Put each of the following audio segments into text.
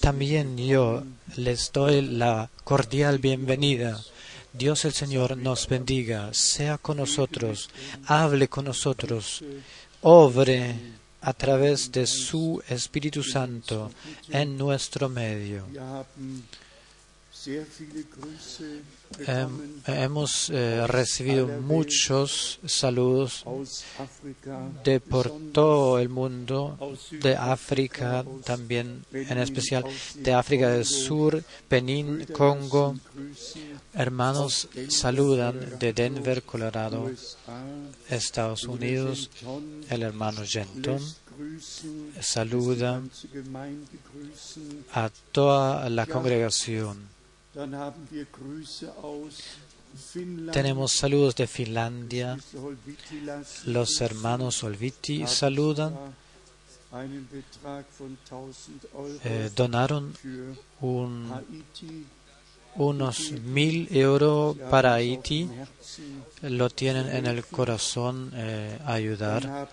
También yo les doy la cordial bienvenida. Dios el Señor nos bendiga, sea con nosotros, hable con nosotros, obre a través de su Espíritu Santo en nuestro medio. Hem- hemos eh, recibido muchos saludos de por todo el mundo, de África también, en especial de África del Sur, Benín, Congo. Hermanos saludan de Denver, Colorado, Estados Unidos. El hermano Genton saluda a toda la congregación. Tenemos saludos de Finlandia. Los hermanos Olviti saludan. Eh, donaron un- unos mil euros para Haití. Lo tienen en el corazón eh, ayudar.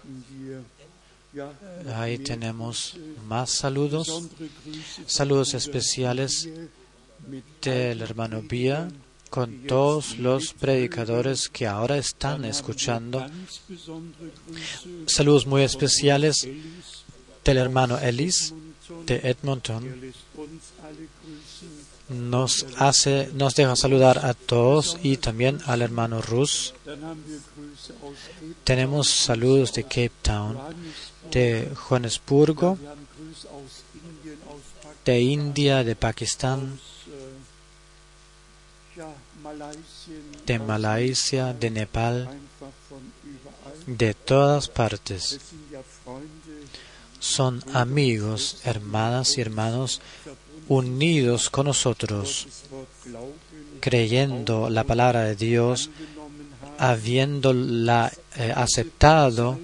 Ahí tenemos más saludos. Saludos especiales del hermano Bia con todos los predicadores que ahora están escuchando. Saludos muy especiales del hermano Ellis de Edmonton. Nos hace, nos deja saludar a todos y también al hermano Rus. Tenemos saludos de Cape Town, de Johannesburgo, de India, de Pakistán, de Malasia, de Nepal, de todas partes. Son amigos, hermanas y hermanos unidos con nosotros, creyendo la palabra de Dios, habiéndola eh, aceptado.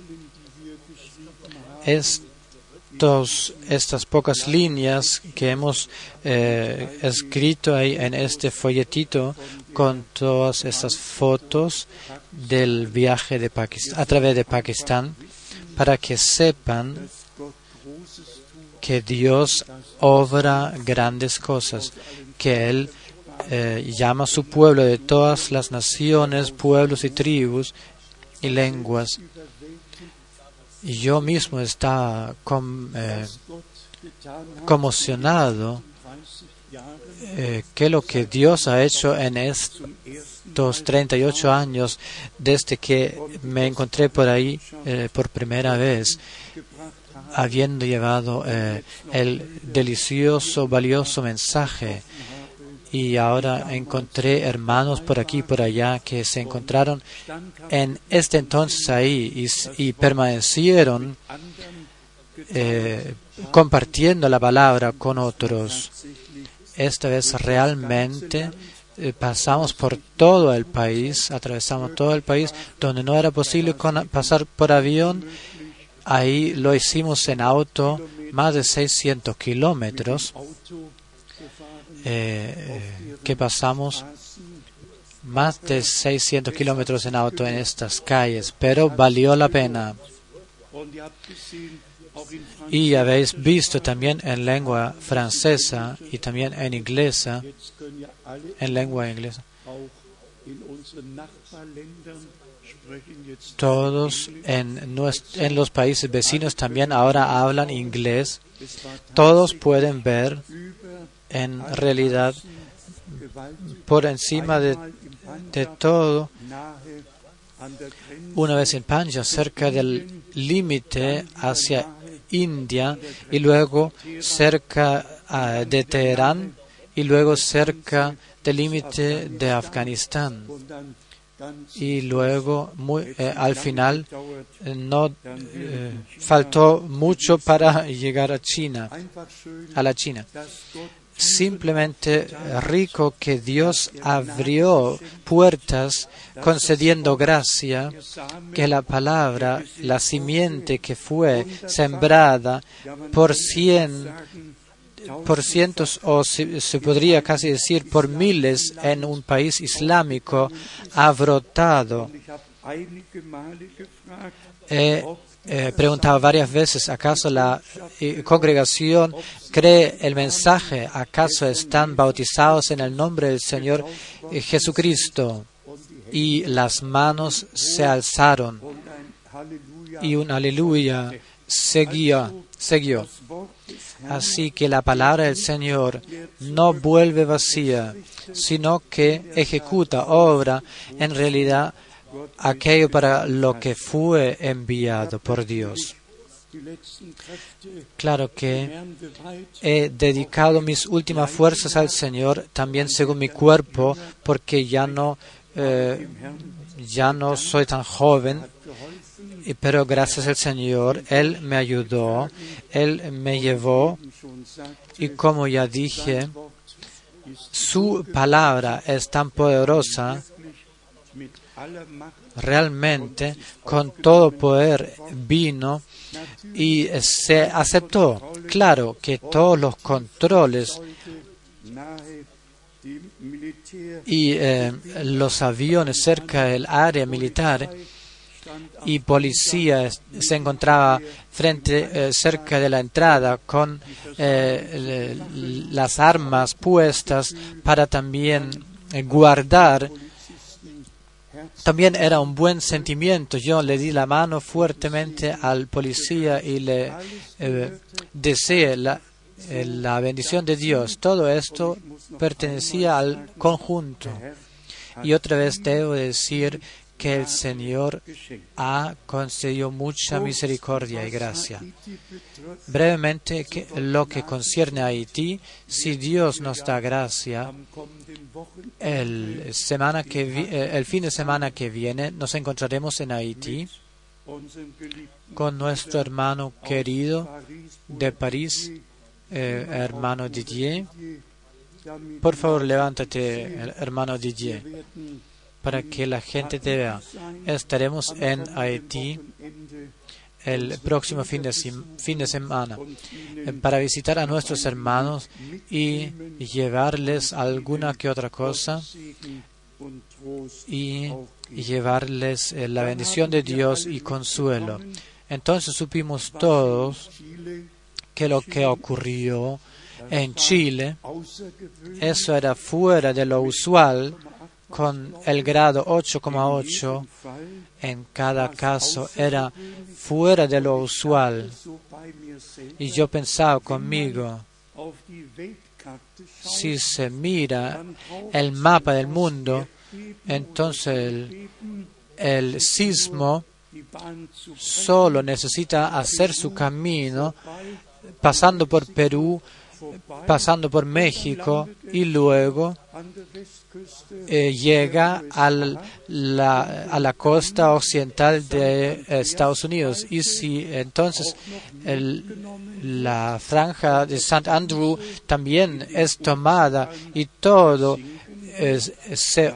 Estos, estas pocas líneas que hemos eh, escrito ahí en este folletito con todas estas fotos del viaje de Pakistán, a través de Pakistán para que sepan que Dios obra grandes cosas, que Él eh, llama a su pueblo de todas las naciones, pueblos y tribus y lenguas. Y yo mismo estaba com- eh, conmocionado eh, que lo que Dios ha hecho en estos 38 años desde que me encontré por ahí eh, por primera vez habiendo llevado eh, el delicioso, valioso mensaje. Y ahora encontré hermanos por aquí y por allá que se encontraron en este entonces ahí y, permanecieron eh, compartiendo la palabra con otros. Esta vez realmente eh, pasamos por todo el país, atravesamos todo el país, donde no era posible pasar por avión. Ahí lo hicimos en auto, más de 600 kilómetros eh, que pasamos más de 600 kilómetros en auto en estas calles, pero valió la pena. Y habéis visto también en lengua francesa y también en inglesa, en lengua inglesa, todos en, nues- en los países vecinos también ahora hablan inglés. Todos pueden ver en realidad por encima de, de todo una vez en Panja, cerca del límite hacia India y luego cerca ah, de Teherán y luego cerca del límite de Afganistán y luego eh, al final eh, no eh, faltó mucho para llegar a China, a la China. Simplemente rico que Dios abrió puertas concediendo gracia, que la palabra, la simiente que fue sembrada por cien por cientos o se, se podría casi decir por miles en un país islámico ha brotado. He eh, preguntado varias veces, ¿acaso la eh, congregación cree el mensaje? ¿Acaso están bautizados en el nombre del Señor eh, Jesucristo? Y las manos se alzaron y un aleluya seguía, siguió. Así que la palabra del Señor no vuelve vacía, sino que ejecuta, obra en realidad aquello para lo que fue enviado por Dios. Claro que he dedicado mis últimas fuerzas al Señor, también según mi cuerpo, porque ya no, eh, ya no soy tan joven, pero gracias al Señor, Él me ayudó, Él me llevó, y como ya dije, su palabra es tan poderosa realmente con todo poder vino y se aceptó. Claro que todos los controles y eh, los aviones cerca del área militar y policía se encontraba frente eh, cerca de la entrada con eh, las armas puestas para también guardar también era un buen sentimiento. Yo le di la mano fuertemente al policía y le eh, deseé la, eh, la bendición de Dios. Todo esto pertenecía al conjunto. Y otra vez debo decir que el Señor ha concedido mucha misericordia y gracia. Brevemente, lo que concierne a Haití, si Dios nos da gracia, el, que eh, fin de semana que viene nos encontraremos en Haití con nuestro hermano querido de París, eh, hermano Didier. Por favor, levántate, hermano Didier para que la gente te vea. Estaremos en Haití el próximo fin de, fin de semana eh, para visitar a nuestros hermanos y llevarles alguna que otra cosa y llevarles eh, la bendición de Dios y consuelo. Entonces supimos todos que lo que ocurrió en Chile, eso era fuera de lo usual con el grado 8,8 en cada caso era fuera de lo usual. Y yo pensaba conmigo, si se mira el mapa del mundo, entonces el, el sismo solo necesita hacer su camino pasando por Perú, pasando por México y luego eh, llega al, la, a la costa occidental de Estados Unidos. Y si entonces la franja de St. Andrew también es tomada y todo se,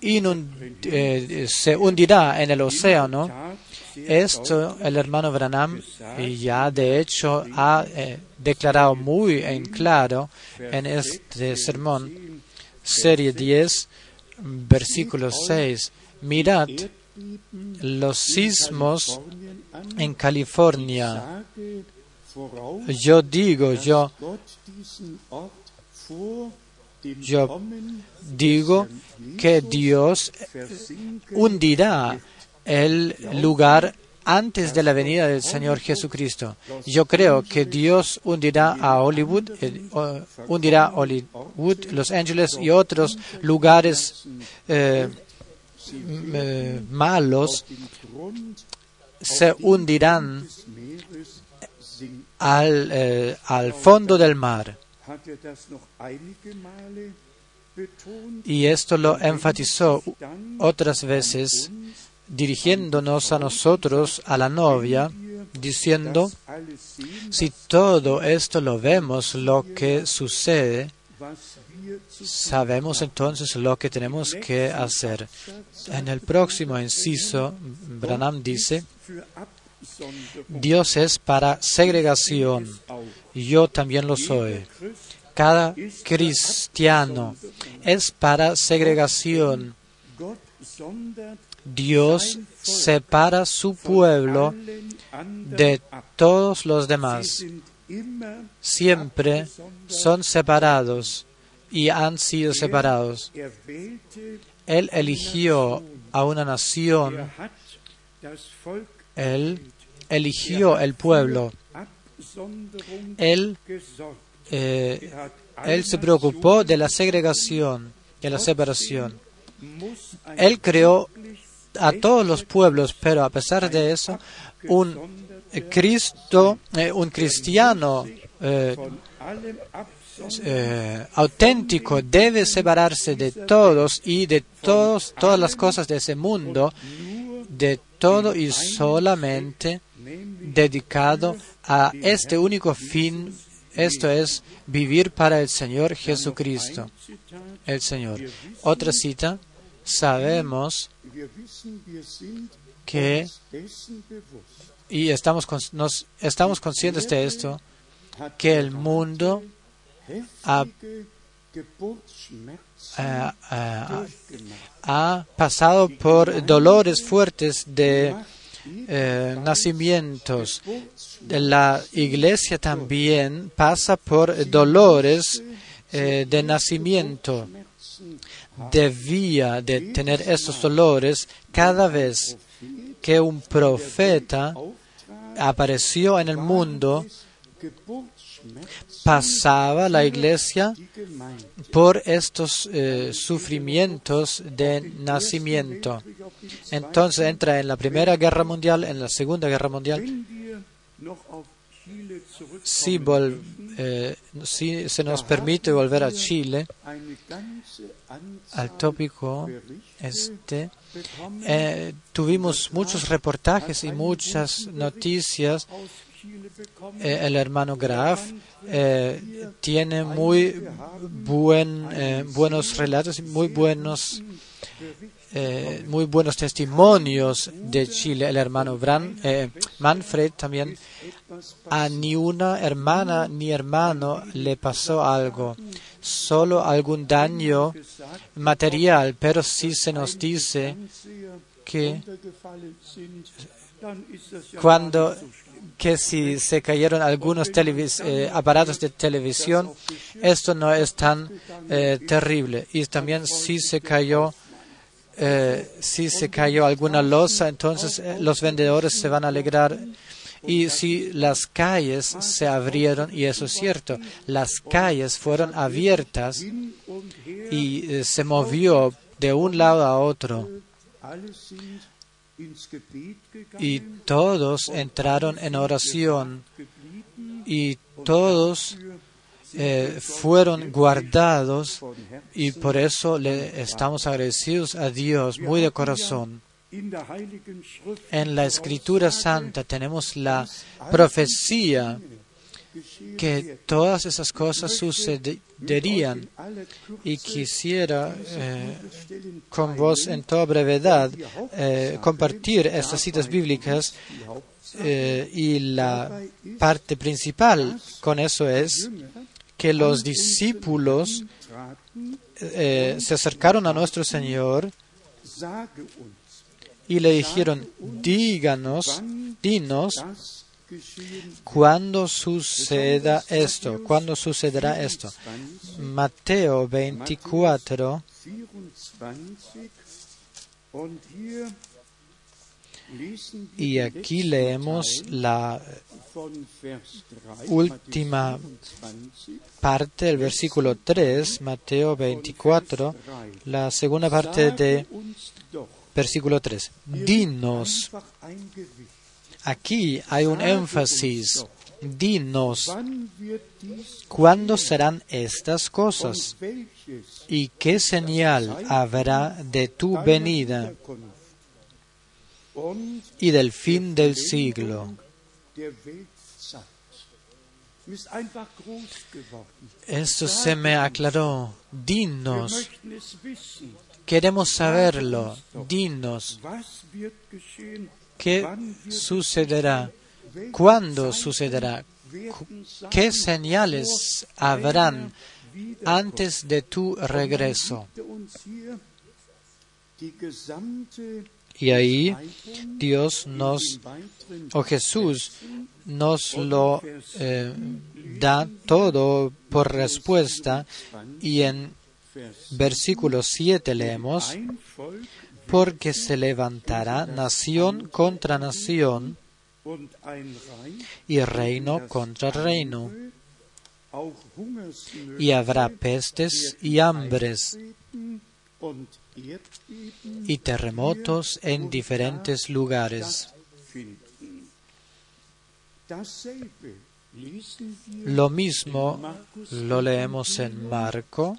eh, se hundirá en el océano, esto el hermano Branham ya de hecho ha eh, declarado muy en claro en este sermón serie 10, versículo 6. Mirad los sismos en California. Yo digo, yo, yo digo que Dios hundirá el lugar antes de la venida del Señor Jesucristo. Yo creo que Dios hundirá a Hollywood, eh, hundirá Hollywood, Los Ángeles y otros lugares eh, eh, malos se hundirán al, al fondo del mar. Y esto lo enfatizó otras veces dirigiéndonos a nosotros, a la novia, diciendo, si todo esto lo vemos, lo que sucede, sabemos entonces lo que tenemos que hacer. En el próximo inciso, Branham dice, Dios es para segregación, yo también lo soy. Cada cristiano es para segregación Dios separa su pueblo de todos los demás. Siempre son separados y han sido separados. Él eligió a una nación, Él eligió el pueblo, Él, eh, él se preocupó de la segregación, de la separación. Él creó a todos los pueblos, pero a pesar de eso, un Cristo, eh, un cristiano eh, eh, auténtico debe separarse de todos y de todos, todas las cosas de ese mundo, de todo y solamente dedicado a este único fin, esto es vivir para el Señor Jesucristo, el Señor. Otra cita, sabemos que, y estamos, nos, estamos conscientes de esto, que el mundo ha, ha, pasado por dolores fuertes de eh, nacimientos. La iglesia también pasa por dolores eh, de nacimiento. Debía de tener esos dolores cada vez que un profeta apareció en el mundo pasaba la iglesia por estos eh, sufrimientos de nacimiento. Entonces entra en la Primera Guerra Mundial, en la Segunda Guerra Mundial. Si, eh, si se nos permite volver a Chile, al tópico este, eh, tuvimos muchos reportajes y muchas noticias. Eh, el hermano Graf tiene muy buen, buenos relatos y muy buenos, muy buenos testimonios de Chile. El hermano Bran, Manfred también a ni una hermana ni hermano le pasó algo, solo algún daño material, pero si se nos dice que cuando que si se cayeron algunos eh, aparatos de televisión, esto no es tan eh, terrible. Y también si se cayó, eh, si se cayó alguna losa, entonces los vendedores se van a alegrar. Y si las calles se abrieron, y eso es cierto, las calles fueron abiertas y se movió de un lado a otro y todos entraron en oración y todos eh, fueron guardados y por eso le estamos agradecidos a Dios muy de corazón. En la Escritura Santa tenemos la profecía que todas esas cosas sucederían y quisiera eh, con vos en toda brevedad eh, compartir estas citas bíblicas y la parte principal con eso es que los discípulos se acercaron a nuestro Señor y le dijeron, díganos, dinos ¿Cuándo suceda esto? ¿Cuándo sucederá esto? Mateo 24. Y aquí leemos la última parte del versículo 3, Mateo 24, la segunda parte de versículo 3. Dinos Aquí hay un énfasis. Dinos, ¿cuándo serán estas cosas? ¿Y qué señal habrá de tu venida y del fin del siglo? Esto se me aclaró. Dinos. Queremos saberlo. Dinos. ¿Qué sucederá? ¿Cuándo sucederá? ¿Qué señales habrán antes de tu regreso? Y ahí Dios nos, o Jesús, nos lo eh, da todo por respuesta y en versículo 7 leemos, porque se levantará nación contra nación y reino contra reino, y habrá pestes y hambres y terremotos en diferentes lugares. Lo mismo lo leemos en Marco,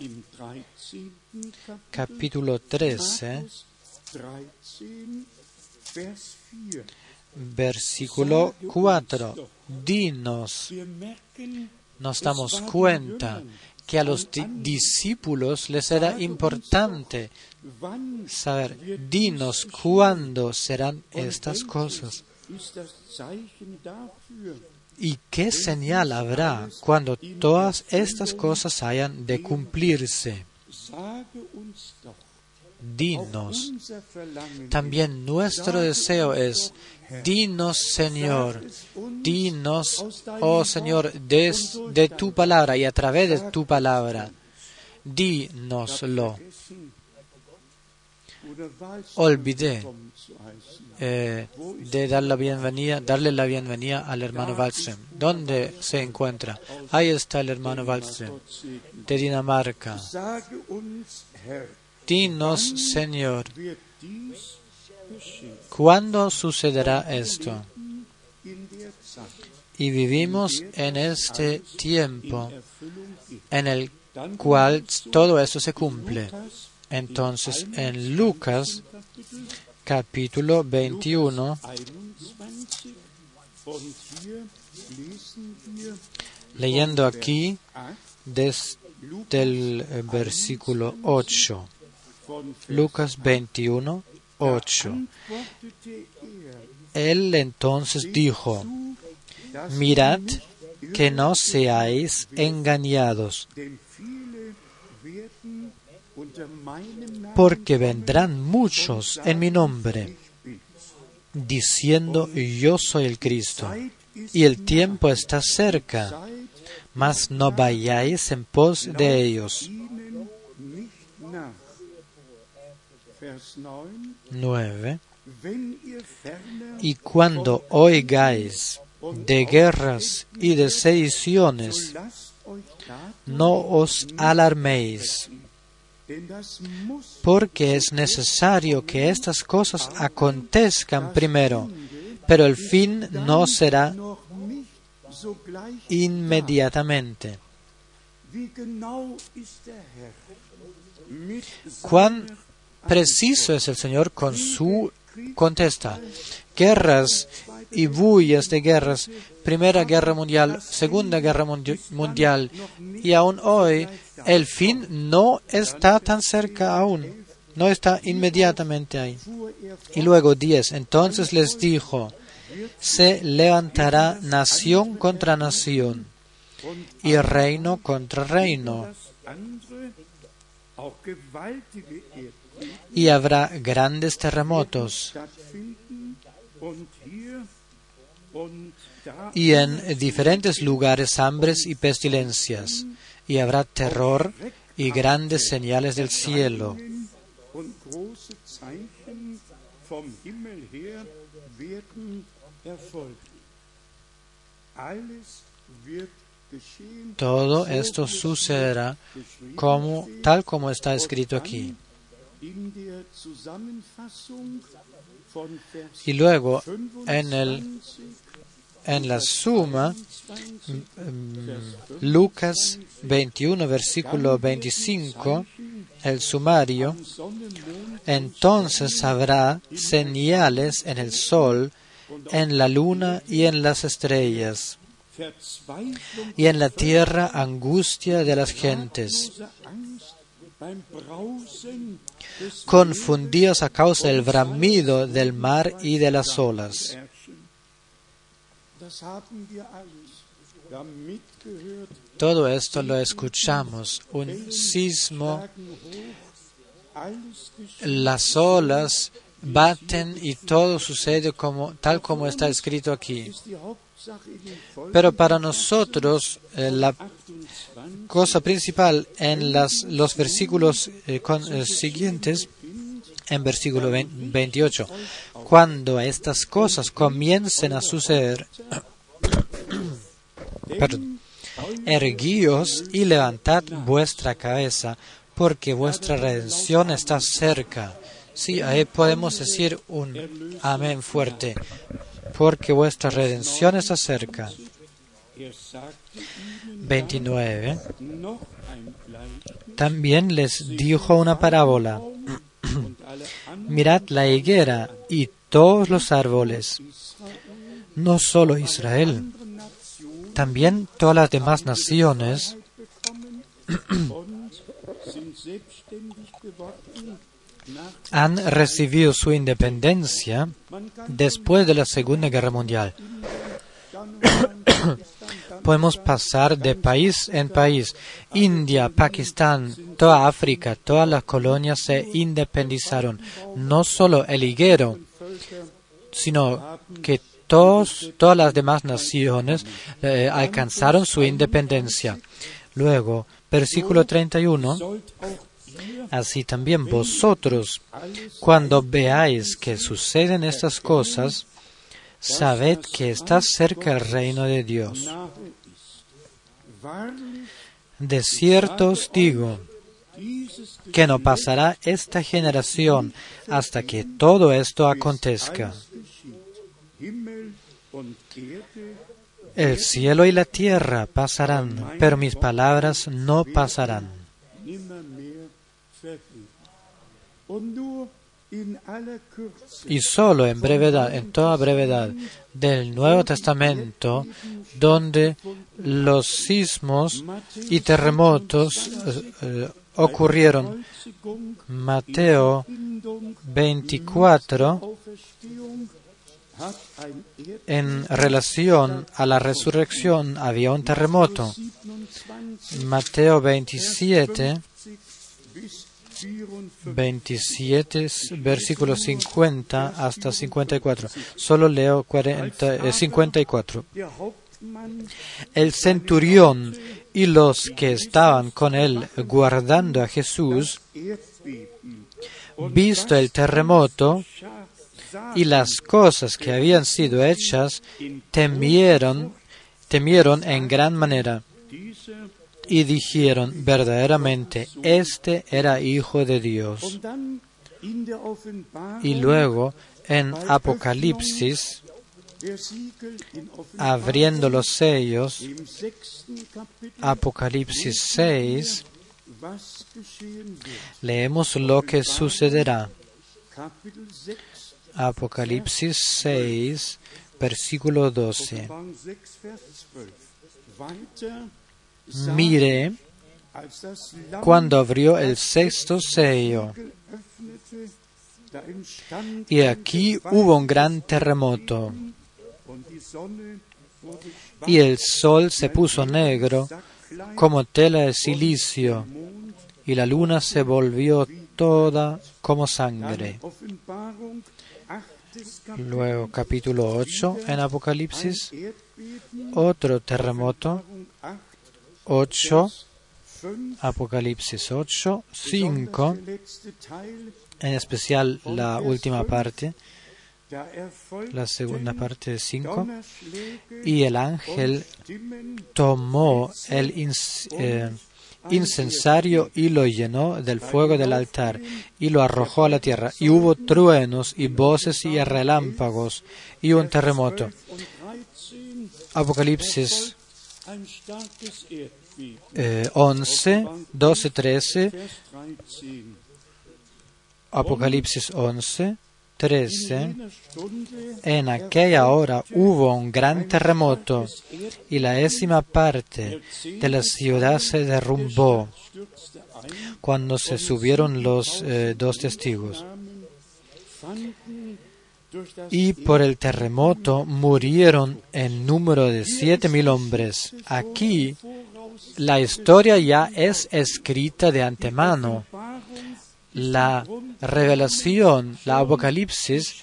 capítulo 13, versículo 4. Dinos, nos damos cuenta que a los discípulos les era importante saber, dinos cuándo serán estas cosas. ¿Y qué señal habrá cuando todas estas cosas hayan de cumplirse? Dinos. También nuestro deseo es, dinos Señor, dinos, oh Señor, de, tu palabra y a través de tu palabra, dínoslo. Olvidé eh, de la bienvenida, darle la bienvenida al hermano Wallström. ¿Dónde se encuentra? Ahí está el hermano Wallström, de Dinamarca. Dinos, Señor, ¿cuándo sucederá esto? Y vivimos en este tiempo en el cual todo eso se cumple. Entonces, en Lucas capítulo 21, leyendo aquí desde el versículo 8, Lucas 21, 8. Él entonces dijo, mirad que no seáis engañados, porque vendrán muchos en mi nombre, diciendo yo soy el Cristo, y el tiempo está cerca, mas no vayáis en pos de ellos. 9. Y cuando oigáis de guerras y de sediciones, no os alarméis, porque es necesario que estas cosas acontezcan primero, pero el fin no será inmediatamente. ¿Cuán preciso es el Señor con su contesta? Guerras y bullas de guerras, Primera Guerra Mundial, Segunda Guerra Mundial, y aún hoy el fin no está tan cerca aún, no está inmediatamente ahí. Y luego 10, entonces les dijo, se levantará nación contra nación y reino contra reino. Y habrá grandes terremotos y en diferentes lugares hambres y pestilencias, y habrá terror y grandes señales del cielo. Todo esto sucederá como, tal como está escrito aquí. Y luego, en, el, en la suma, Lucas 21, versículo 25, el sumario, entonces habrá señales en el sol, en la luna y en las estrellas, y en la tierra angustia de las gentes confundidos a causa del bramido del mar y de las olas. Todo esto lo escuchamos, un sismo, las olas baten y todo sucede como, tal como está escrito aquí. Pero para nosotros eh, la cosa principal en las, los versículos eh, eh, siguientes, en versículo 28, cuando estas cosas comiencen a suceder, perdón, erguíos y levantad vuestra cabeza, porque vuestra redención está cerca. Sí, ahí podemos decir un amén fuerte, porque vuestra redención está cerca. 29. También les dijo una parábola. Mirad la higuera y todos los árboles. No solo Israel, también todas las demás naciones han recibido su independencia después de la Segunda Guerra Mundial. Podemos pasar de país en país. India, Pakistán, toda África, todas las colonias se independizaron. No solo el higuero, sino que todos, todas las demás naciones eh, alcanzaron su independencia. Luego, versículo 31. Así también vosotros, cuando veáis que suceden estas cosas, sabed que está cerca el reino de Dios. De cierto os digo que no pasará esta generación hasta que todo esto acontezca. El cielo y la tierra pasarán, pero mis palabras no pasarán. Y solo en brevedad, en toda brevedad del Nuevo Testamento, donde los sismos y terremotos eh, eh, ocurrieron. Mateo 24, en relación a la resurrección, había un terremoto. Mateo 27, 27, versículo 50 hasta 54. Solo leo 40, 54. El centurión y los que estaban con él guardando a Jesús, visto el terremoto y las cosas que habían sido hechas, temieron, temieron en gran manera y dijeron verdaderamente, este era hijo de Dios. Y luego en Apocalipsis, abriendo los sellos, Apocalipsis 6, leemos lo que sucederá. Apocalipsis 6, versículo 12 miré cuando abrió el sexto sello. Y aquí hubo un gran terremoto. Y el sol se puso negro como tela de silicio, y la luna se volvió toda como sangre. Luego capítulo 8 en Apocalipsis, otro terremoto 8, Apocalipsis 8, 5, en especial la última parte, la segunda parte de 5, y el ángel tomó el eh, incensario y lo llenó del fuego del altar y lo arrojó a la tierra. Y hubo truenos y voces y relámpagos y un terremoto. Apocalipsis 11, 12, 13, Apocalipsis 11, 13. En aquella hora hubo un gran terremoto y la décima parte de la ciudad se derrumbó cuando se subieron los eh, dos testigos y por el terremoto murieron en número de siete mil hombres. Aquí la historia ya es escrita de antemano, la revelación, la apocalipsis,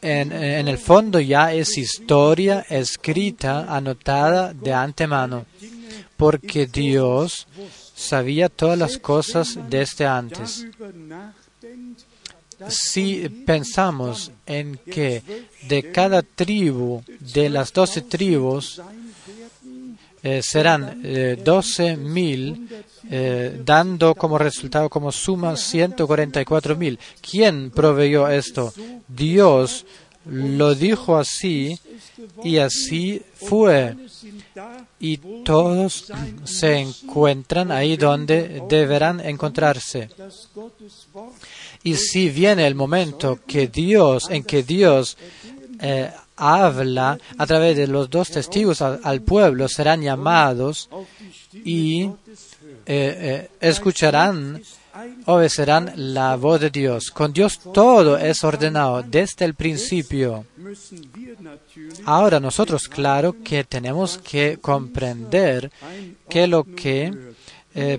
en, en, el fondo ya es historia escrita, anotada de antemano, porque Dios sabía todas las cosas desde antes. Si pensamos en que de cada tribu, de las doce tribus, eh, serán eh, doce mil, eh, dando como resultado, como suma, 144 mil. ¿Quién proveyó esto? Dios lo dijo así y así fue. Y todos se encuentran ahí donde deberán encontrarse. Y si viene el momento que Dios, en que Dios eh, habla a través de los dos testigos al, pueblo, serán llamados y eh, eh, escucharán, obedecerán la voz de Dios. Con Dios todo es ordenado desde el principio. Ahora nosotros, claro que tenemos que comprender que lo que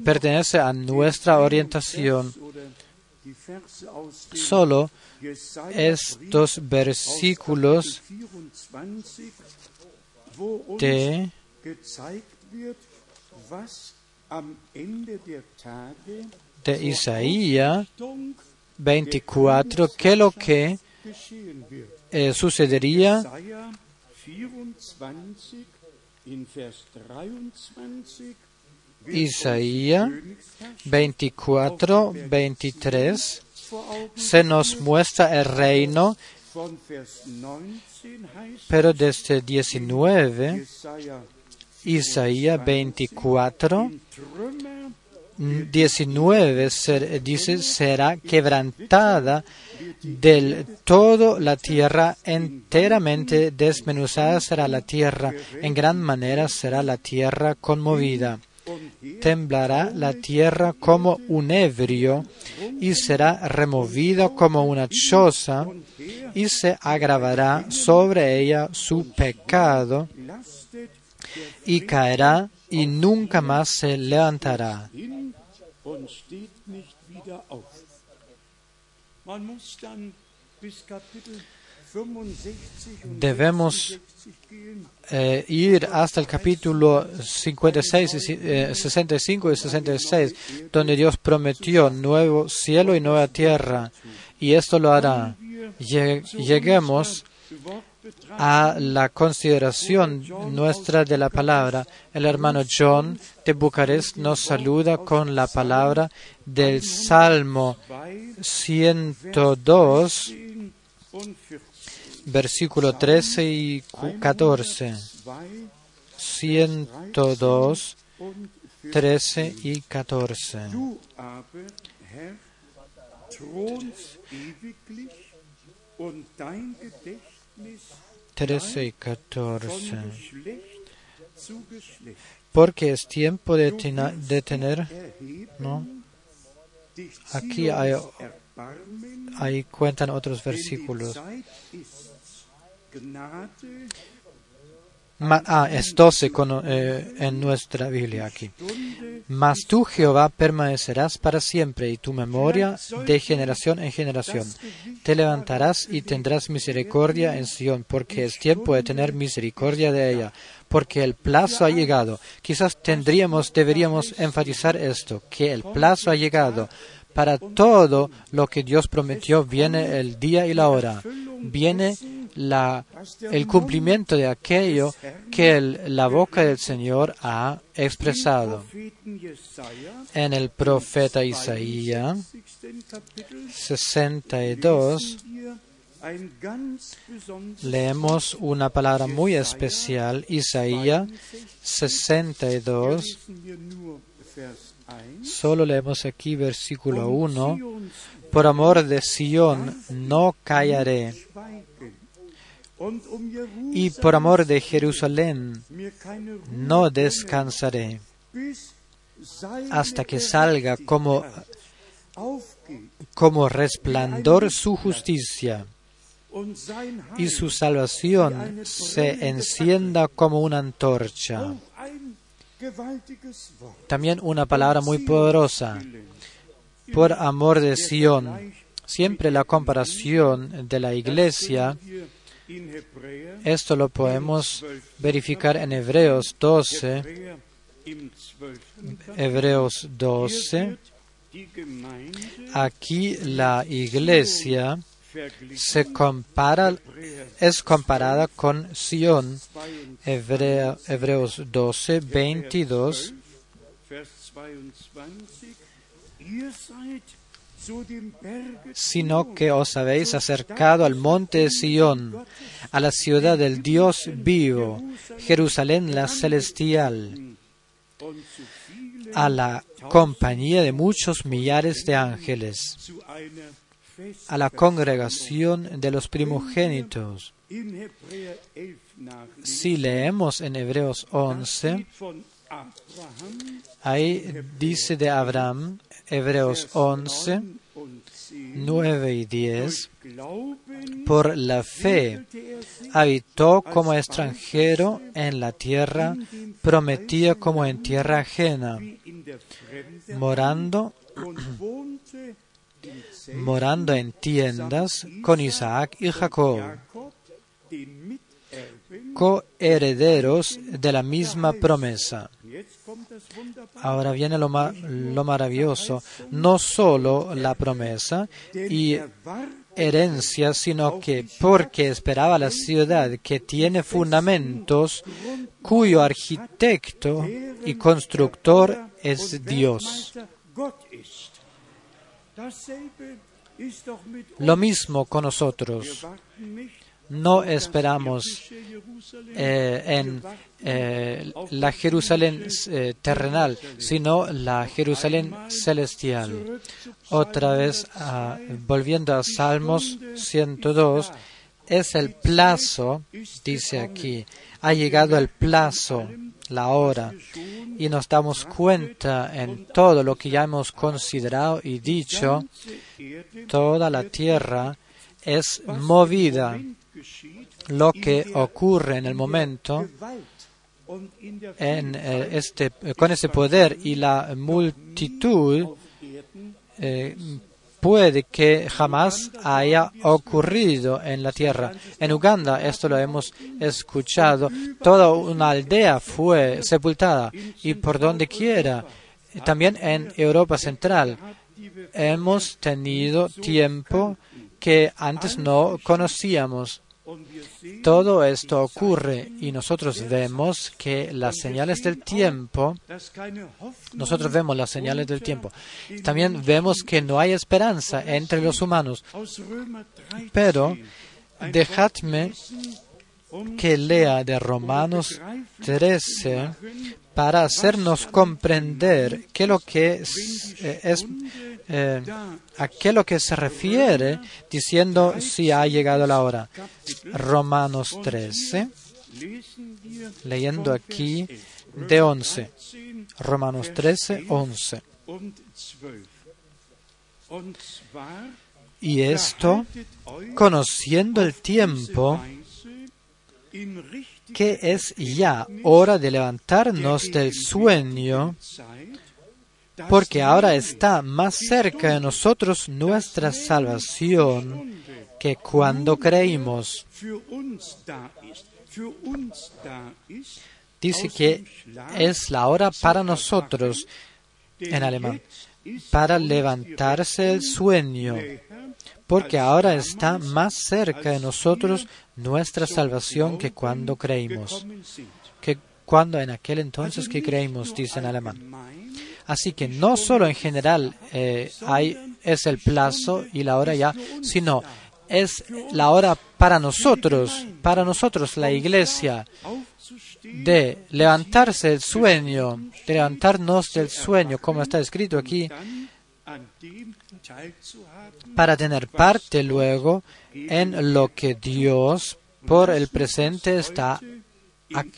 pertenece a nuestra orientación solo estos versículos de de Isaías 24, que lo que eh, sucedería Isaías 24, 23 se nos muestra el reino, pero desde 19, Isaías 24, 19 dice, será quebrantada del todo la tierra, enteramente desmenuzada será la tierra, en gran manera será la tierra conmovida. Temblará la tierra como un ebrio y será removida como una choza y se agravará sobre ella su pecado y caerá y nunca más se levantará. Debemos eh, ir hasta el capítulo 56, 65 y 66, eh, donde Dios prometió nuevo cielo y nueva tierra, y esto lo hará. Lleguemos a la consideración nuestra de la palabra. El hermano John de Bucarest nos saluda con la palabra del Salmo 102 versículo 13 y 14. 102, 13 y 14. 13 y 14. Porque es tiempo de, tener, ¿no? Aquí hay, ahí cuentan otros versículos ah, es 12 eh, en nuestra Biblia aquí. Mas tú, Jehová, permanecerás para siempre y tu memoria de generación en generación. Te levantarás y tendrás misericordia en Sion, porque es tiempo de tener misericordia de ella, porque el plazo ha llegado. Quizás tendríamos, deberíamos enfatizar esto, que el plazo ha llegado. Para todo lo que Dios prometió viene el día y la hora. Viene el cumplimiento de aquello que la boca del Señor ha expresado. En el profeta Isaías 62 leemos una palabra muy especial, Isaías 62. Solo leemos aquí versículo 1. Por amor de Sión no callaré y por amor de Jerusalén no descansaré hasta que salga como, como resplandor su justicia y su salvación se encienda como una antorcha. También una palabra muy poderosa por amor de Sión. Siempre la comparación de la iglesia, esto lo podemos verificar en Hebreos 12, Hebreos 12. Aquí la iglesia se compara, es comparada con Sión. Hebreos 12, 22 sino que os habéis acercado al monte de Sión, a la ciudad del Dios vivo, Jerusalén la celestial, a la compañía de muchos millares de ángeles, a la congregación de los primogénitos. Si leemos en Hebreos 11, ahí dice de Abraham, Hebreos 11, 9 y 10, por la fe habitó como extranjero en la tierra prometida como en tierra ajena, morando morando en tiendas con Isaac y Jacob, coherederos de la misma promesa. Ahora viene lo, lo maravilloso, no solo la promesa y herencia, sino que porque esperaba la ciudad que tiene fundamentos, cuyo arquitecto y constructor es Dios. Lo mismo con nosotros. No esperamos eh, en eh, la Jerusalén eh, terrenal, sino la Jerusalén celestial. Otra vez, ah, volviendo a Salmos 102, es el plazo, dice aquí, ha llegado el plazo, la hora, y nos damos cuenta en todo lo que ya hemos considerado y dicho, toda la tierra es movida. Lo que ocurre en el momento en, eh, este, con ese poder y la multitud eh, puede que jamás haya ocurrido en la tierra. En Uganda, esto lo hemos escuchado, toda una aldea fue sepultada y por donde quiera, también en Europa Central, hemos tenido tiempo que antes no conocíamos. Todo esto ocurre y nosotros vemos que las señales del tiempo, nosotros vemos las señales del tiempo. También vemos que no hay esperanza entre los humanos. Pero dejadme que lea de Romanos 13 para hacernos comprender qué lo que es, eh, es eh, a qué lo que se refiere diciendo si ha llegado la hora. Romanos 13, leyendo aquí de 11. Romanos 13, 11. Y esto, conociendo el tiempo, que es ya hora de levantarnos del sueño, porque ahora está más cerca de nosotros nuestra salvación que cuando creímos. Dice que es la hora para nosotros, en alemán, para levantarse del sueño, porque ahora está más cerca de nosotros nuestra salvación que cuando creímos, que cuando en aquel entonces que creímos, dice en alemán. Así que no solo en general eh, hay, es el plazo y la hora ya, sino es la hora para nosotros, para nosotros la iglesia, de levantarse del sueño, de levantarnos del sueño, como está escrito aquí, para tener parte luego en lo que Dios por el presente está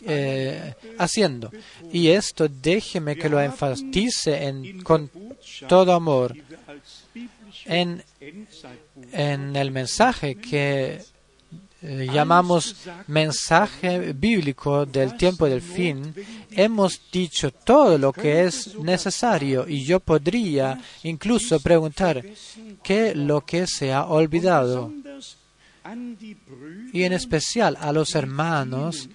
eh, haciendo. Y esto déjeme que lo enfatice en, con todo amor en, en el mensaje que eh, llamamos mensaje bíblico del tiempo del fin, hemos dicho todo lo que es necesario y yo podría incluso preguntar qué es lo que se ha olvidado. Y en especial a los hermanos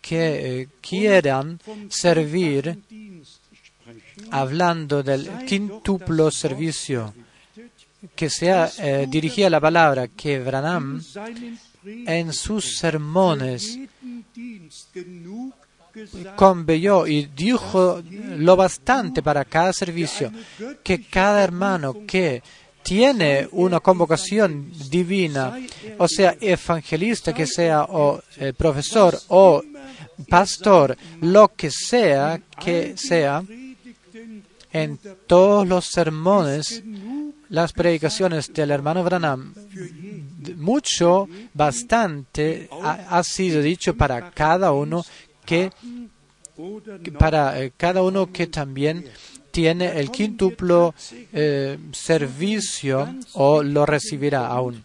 que eh, quieran servir hablando del quintuplo servicio que sea eh, dirigida la palabra que Branham en sus sermones. Conveyó y dijo lo bastante para cada servicio, que cada hermano que tiene una convocación divina, o sea, evangelista que sea, o eh, profesor, o pastor, lo que sea que sea, en todos los sermones, las predicaciones del hermano Branham, mucho, bastante ha, sido dicho para cada uno que para eh, cada uno que también tiene el quintuplo eh, servicio o lo recibirá aún.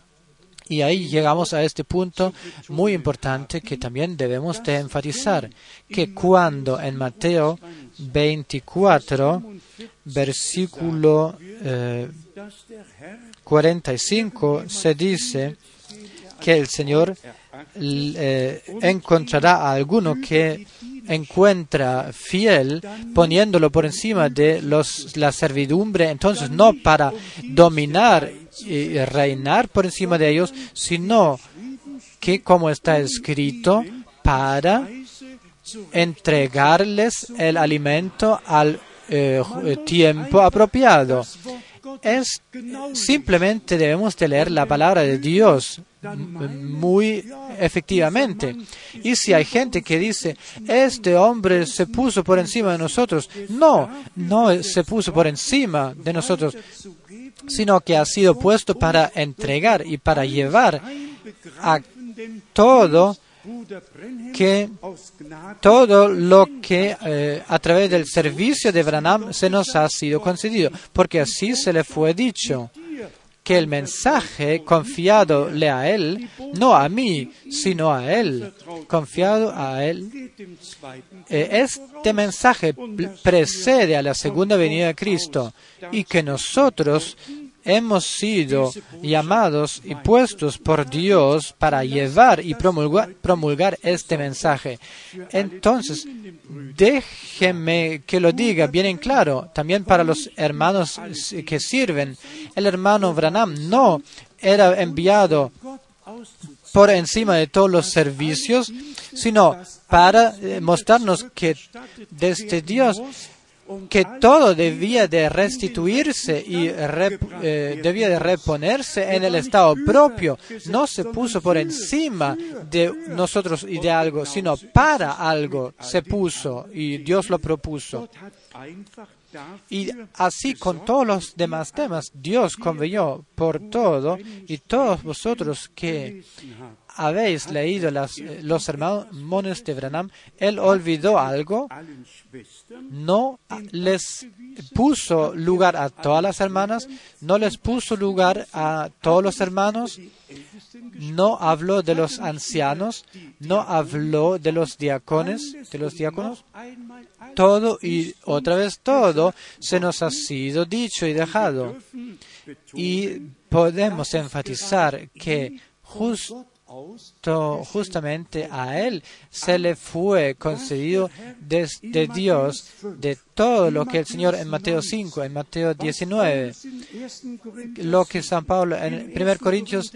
Y ahí llegamos a este punto muy importante que también debemos de enfatizar, que cuando en Mateo 24, versículo 45, eh, se dice que el Señor eh, encontrará a alguno que encuentra fiel poniéndolo por encima de los, la servidumbre, entonces no para dominar y reinar por encima de ellos, sino que como está escrito, para entregarles el alimento al eh, tiempo apropiado. Es simplemente debemos de leer la palabra de Dios muy efectivamente. Y si hay gente que dice, este hombre se puso por encima de nosotros, no, no se puso por encima de nosotros, sino que ha sido puesto para entregar y para llevar a todo que todo lo que eh, a través del servicio de Branham se nos ha sido concedido, porque así se le fue dicho que el mensaje confiado le a él, no a mí, sino a él, confiado a él. Eh, este mensaje precede a la segunda venida de Cristo y que nosotros hemos sido llamados y puestos por Dios para llevar y promulgar, este mensaje. Entonces, déjeme que lo diga bien en claro, también para los hermanos que sirven. El hermano Branham no era enviado por encima de todos los servicios, sino para eh, mostrarnos que desde Dios que todo debía de restituirse y eh, debía de reponerse en el estado propio. No se puso por encima de nosotros y de algo, sino para algo se puso y Dios lo propuso. Y así con todos los demás temas, Dios conveyó por todo y todos vosotros que habéis leído las, eh, los sermones de Branham, él olvidó algo, no les puso lugar a todas las hermanas, no les puso lugar a todos los hermanos, no habló de los ancianos, no habló de los de los diáconos. Todo y otra vez todo se nos ha sido dicho y dejado. Y podemos enfatizar que justo justamente a él se le fue concedido desde Dios de todo lo que el Señor en Mateo 5, en Mateo 19, lo que San Pablo en 1 Corintios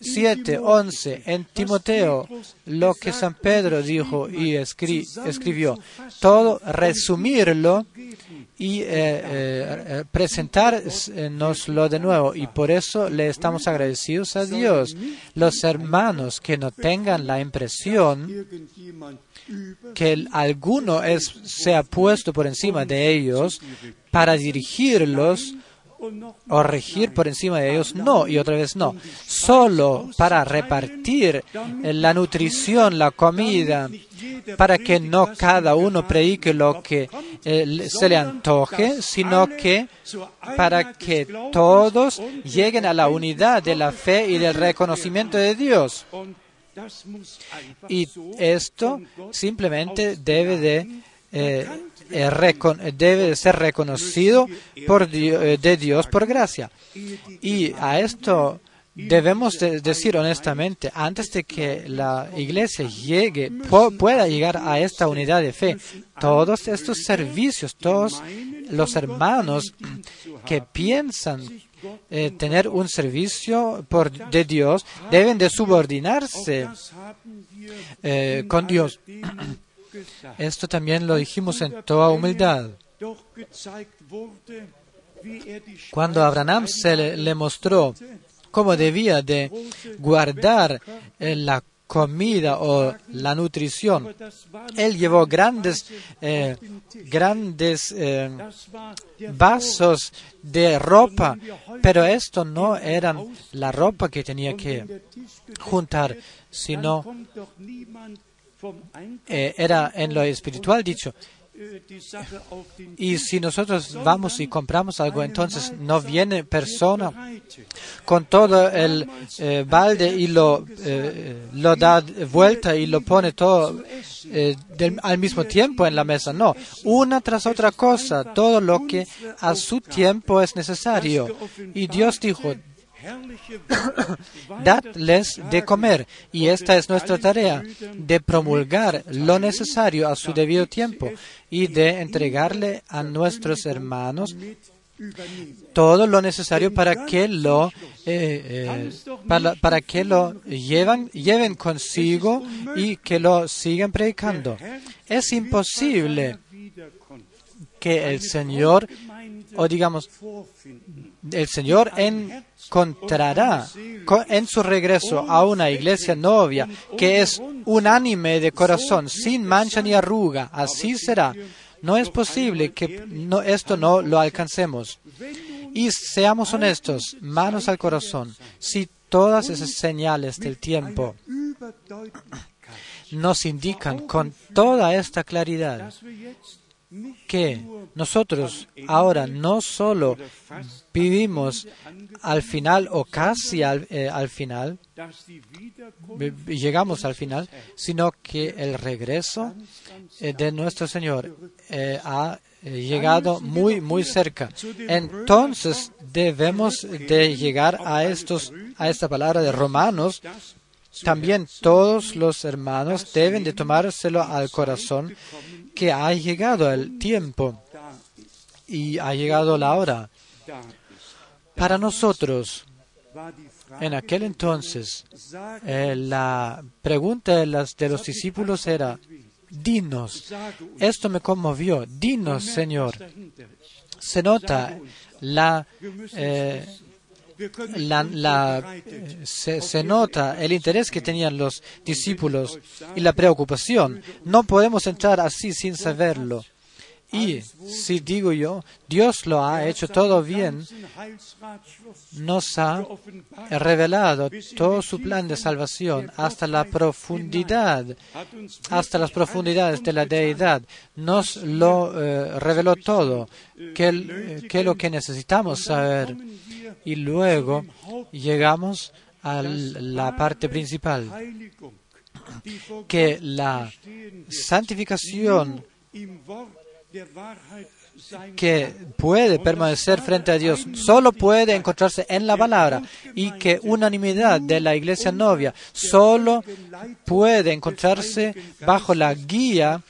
7, eh, 11, en Timoteo, lo que San Pedro dijo y escribió, todo resumirlo y eh, eh, presentárnoslo de nuevo. Y por eso le estamos agradecidos a Dios. Los hermanos que no tengan la impresión que alguno es, se ha puesto por encima de ellos para dirigirlos o regir por encima de ellos, no, y otra vez no, solo para repartir la nutrición, la comida, para que no cada uno predique lo que eh, se le antoje, sino que para que todos lleguen a la unidad de la fe y del reconocimiento de Dios. Y esto simplemente debe de, eh, debe de ser reconocido por de Dios por gracia. Y a esto debemos decir honestamente, antes de que la iglesia llegue, pueda llegar a esta unidad de fe, todos estos servicios, todos los hermanos que piensan eh, tener un servicio por, de Dios deben de subordinarse eh, con Dios. Esto también lo dijimos en toda humildad. Cuando Abraham se le mostró cómo debía de guardar eh, la comida o la nutrición. Él llevó grandes, eh, grandes eh, vasos de ropa, pero esto no era la ropa que tenía que juntar, sino era en lo espiritual dicho, y si nosotros vamos y compramos algo, entonces no viene persona con todo el eh, balde y lo, eh, lo da vuelta y lo pone todo eh, al mismo tiempo en la mesa. No, una tras otra cosa, todo lo que a su tiempo es necesario. Y Dios dijo, Dadles de comer. Y esta es nuestra tarea, de promulgar lo necesario a su debido tiempo y de entregarle a nuestros hermanos todo lo necesario para que lo eh, eh, para, que lo llevan, lleven consigo y que lo sigan predicando. Es imposible que el Señor, o digamos, el Señor en encontrará en su regreso a una iglesia novia que es unánime de corazón, sin mancha ni arruga. Así será. No es posible que esto no lo alcancemos. Y seamos honestos, manos al corazón, si todas esas señales del tiempo nos indican con toda esta claridad que nosotros ahora no solo vivimos al final o casi al, eh, final, llegamos al final, sino que el regreso eh, de nuestro Señor eh, ha llegado muy, muy cerca. Entonces debemos de llegar a, estos, a esta palabra de Romanos también todos los hermanos deben de tomárselo al corazón que ha llegado el tiempo y ha llegado la hora. Para nosotros, en aquel entonces, eh, la pregunta de, los discípulos era, dinos, esto me conmovió, dinos, Señor. Se nota la eh, se, nota el interés que tenían los discípulos y la preocupación. No podemos entrar así sin saberlo. Y si digo yo, Dios lo ha hecho todo bien, nos ha revelado todo su plan de salvación hasta la profundidad, hasta las profundidades de la deidad. Nos lo eh, reveló todo, que, que lo que necesitamos saber. Y luego llegamos a la parte principal, que la santificación que puede permanecer frente a Dios solo puede encontrarse en la palabra y que unanimidad de la iglesia novia solo puede encontrarse bajo la guía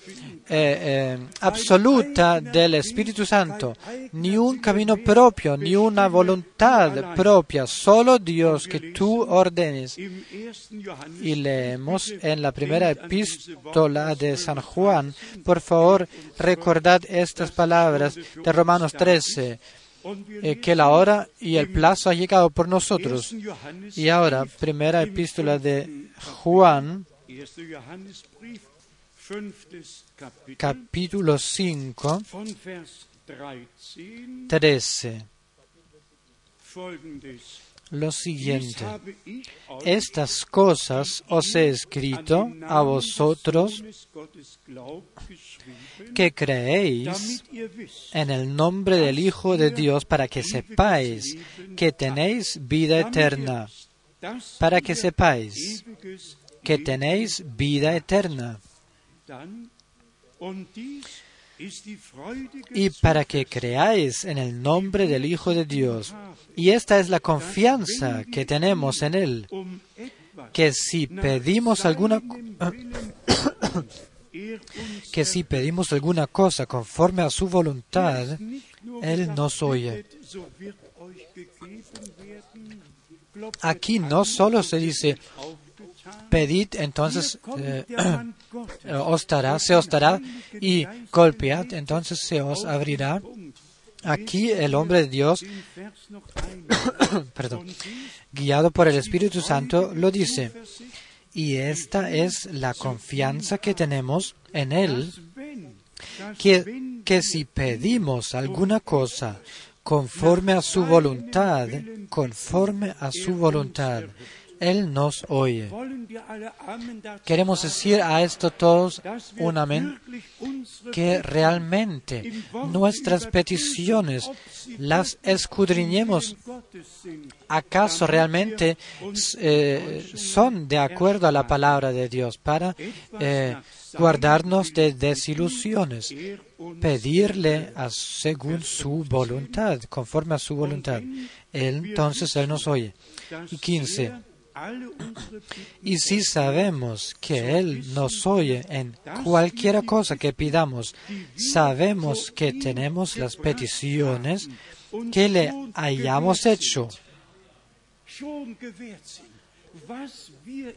eh, eh, absoluta del Espíritu Santo, ni un camino propio, ni una voluntad propia, solo Dios que tú ordenes. Y leemos en la primera epístola de San Juan, por favor, recordad estas palabras de Romanos 13. Eh, que la hora y el plazo ha llegado por nosotros. Y ahora, primera epístola de Juan, capítulo 5, 13. Lo siguiente, estas cosas os he escrito a vosotros que creéis en el nombre del Hijo de Dios para que sepáis que tenéis vida eterna, para que sepáis que tenéis vida eterna. Y para que creáis en el nombre del Hijo de Dios. Y esta es la confianza que tenemos en Él, que si pedimos alguna que si pedimos alguna cosa conforme a su voluntad, Él nos oye. Aquí no solo se dice, pedid, entonces eh, os se os dará, y golpead, entonces se os abrirá. Aquí el hombre de Dios, perdón, guiado por el Espíritu Santo, lo dice. Y esta es la confianza que tenemos en Él, que, que si pedimos alguna cosa conforme a su voluntad, conforme a su voluntad, él nos oye. Queremos decir a esto todos un amén, que realmente nuestras peticiones las escudriñemos. ¿Acaso realmente eh, son de acuerdo a la palabra de Dios para eh, guardarnos de desilusiones? Pedirle a, según su voluntad, conforme a su voluntad. Entonces Él nos oye. Y 15. Y si sabemos que Él nos oye en cualquier cosa que pidamos, sabemos que tenemos las peticiones que le hayamos hecho,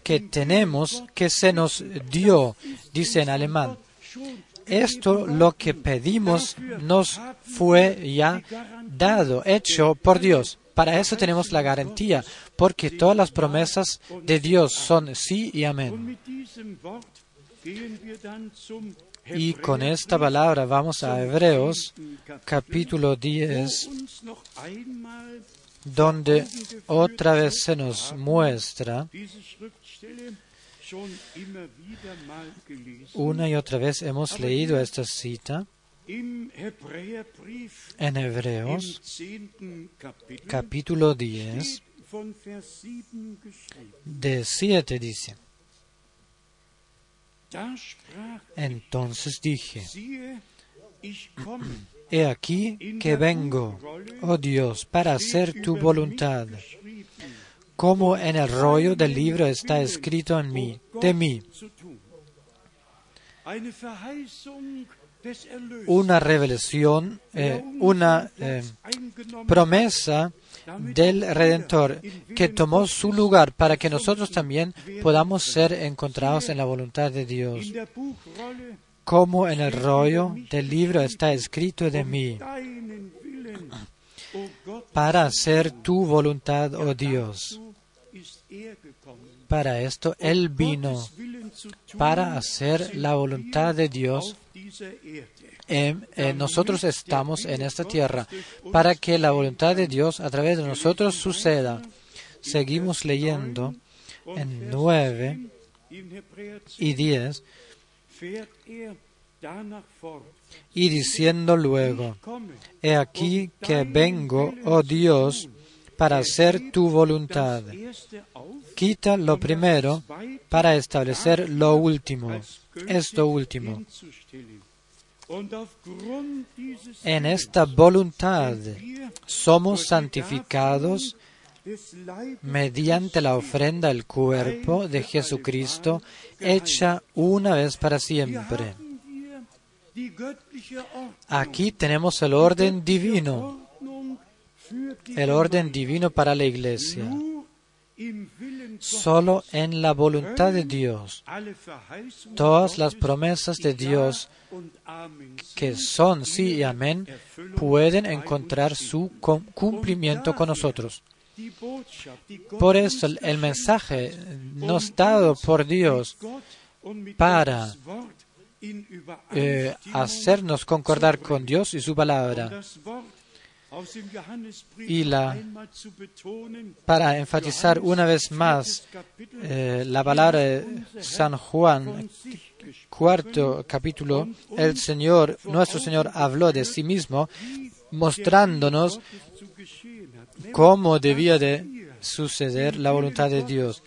que tenemos que se nos dio, dice en alemán. Esto lo que pedimos nos fue ya dado, hecho por Dios. Para eso tenemos la garantía, porque todas las promesas de Dios son sí y amén. Y con esta palabra vamos a Hebreos capítulo 10, donde otra vez se nos muestra una y otra vez hemos leído esta cita en Hebreos capítulo 10 de 7 dice, entonces dije, he aquí que vengo, oh Dios, para hacer tu voluntad, como en el rollo del libro está escrito en mí, de mí una revelación, eh, una eh, promesa del Redentor que tomó su lugar para que nosotros también podamos ser encontrados en la voluntad de Dios. Como en el rollo del libro está escrito de mí, para hacer tu voluntad, oh Dios. Para esto Él vino, para hacer la voluntad de Dios nosotros estamos en esta tierra para que la voluntad de Dios a través de nosotros suceda. Seguimos leyendo en 9 y 10 y diciendo luego, He aquí que vengo, oh Dios, para hacer tu voluntad. Quita lo primero para establecer lo último, esto último. En esta voluntad somos santificados mediante la ofrenda del cuerpo de Jesucristo hecha una vez para siempre. Aquí tenemos el orden divino, el orden divino para la iglesia. Solo en la voluntad de Dios, todas las promesas de Dios que son sí y amén pueden encontrar su cumplimiento con nosotros. Por eso el mensaje nos dado por Dios para eh, hacernos concordar con Dios y su palabra y para enfatizar una vez más eh, la palabra de San Juan, cuarto capítulo, el Señor, nuestro Señor habló de sí mismo, mostrándonos cómo debía de suceder la voluntad de Dios.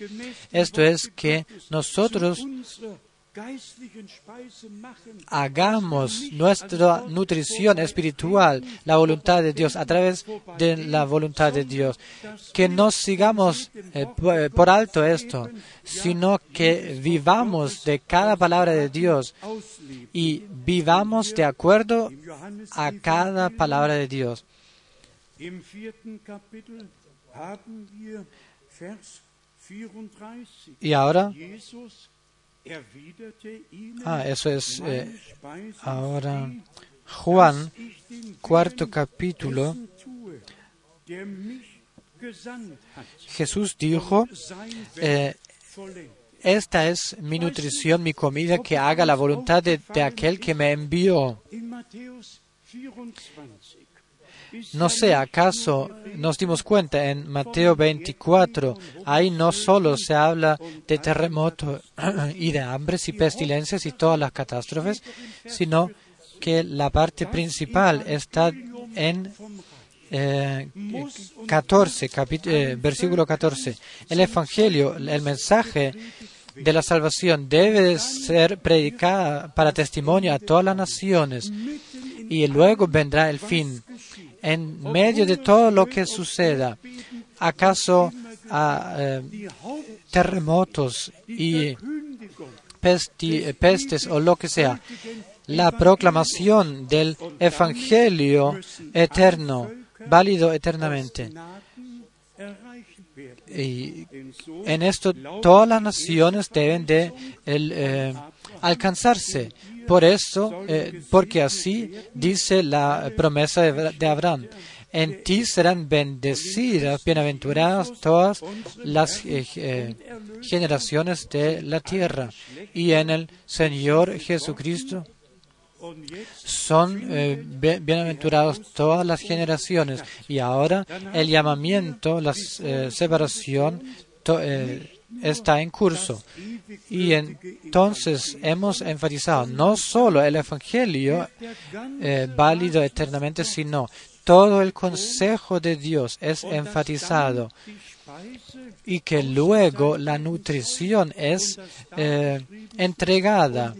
Esto es que nosotros hagamos nuestra nutrición espiritual, la voluntad de Dios, a través de la voluntad de Dios. Que no sigamos eh, por alto esto, sino que vivamos de cada palabra de Dios y vivamos de acuerdo a cada palabra de Dios. Y ahora Ah, eso es eh, ahora Juan, cuarto capítulo. Jesús dijo, eh, esta es mi nutrición, mi comida, que haga la voluntad de, de aquel que me envió. No sé, ¿acaso nos dimos cuenta en Mateo 24? Ahí no solo se habla de terremotos y de hambres y pestilencias y todas las catástrofes, sino que la parte principal está en 14, eh, eh, versículo 14. El Evangelio, el mensaje de la salvación debe ser predicada para testimonio a todas las naciones y luego vendrá el fin en medio de todo lo que suceda, acaso a, eh, terremotos y pestes o lo que sea, la proclamación del Evangelio eterno, válido eternamente. Y en esto todas las naciones deben de eh, alcanzarse. Por eso, eh, porque así dice la promesa de, Abraham. En ti serán bendecidas, bienaventuradas todas las eh, eh, generaciones de la tierra. Y en el Señor Jesucristo son bienaventuradas todas las generaciones. Y ahora el llamamiento, la separación, está en curso. Y entonces hemos enfatizado no solo el Evangelio eh, válido eternamente, sino todo el consejo de Dios es enfatizado y que luego la nutrición es eh, entregada.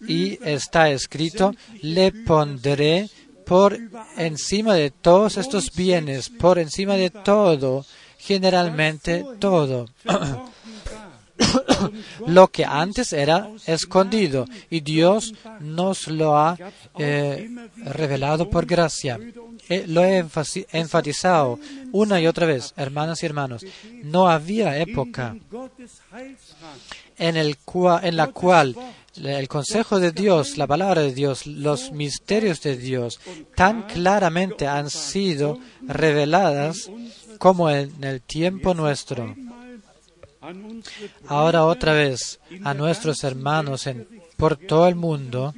Y está escrito, le pondré por encima de todos estos bienes, por encima de todo, generalmente todo. lo que antes era escondido y Dios nos lo ha eh, revelado por gracia. Eh, lo he enfatizado una y otra vez, hermanas y hermanos. No había época en, el en la cual el consejo de Dios, la palabra de Dios, los misterios de Dios tan claramente han sido reveladas como en el tiempo nuestro. Ahora otra vez a nuestros hermanos en, por todo el mundo,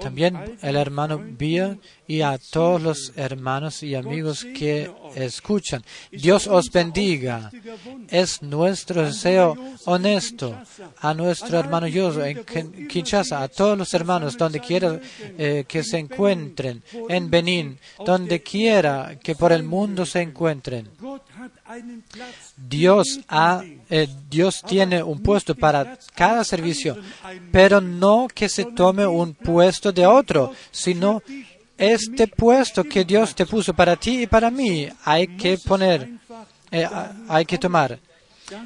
también el hermano Bia y a todos los hermanos y amigos que escuchan. Dios os bendiga. Es nuestro deseo honesto a nuestro hermano Yoso en Kinshasa, a todos los hermanos donde quiera eh, que se encuentren, en Benín, donde quiera que por el mundo se encuentren. Dios, ha, eh, Dios tiene un puesto para cada servicio, pero no que se tome un puesto de otro, sino este puesto que Dios te puso para ti y para mí hay que poner, eh, hay que tomar.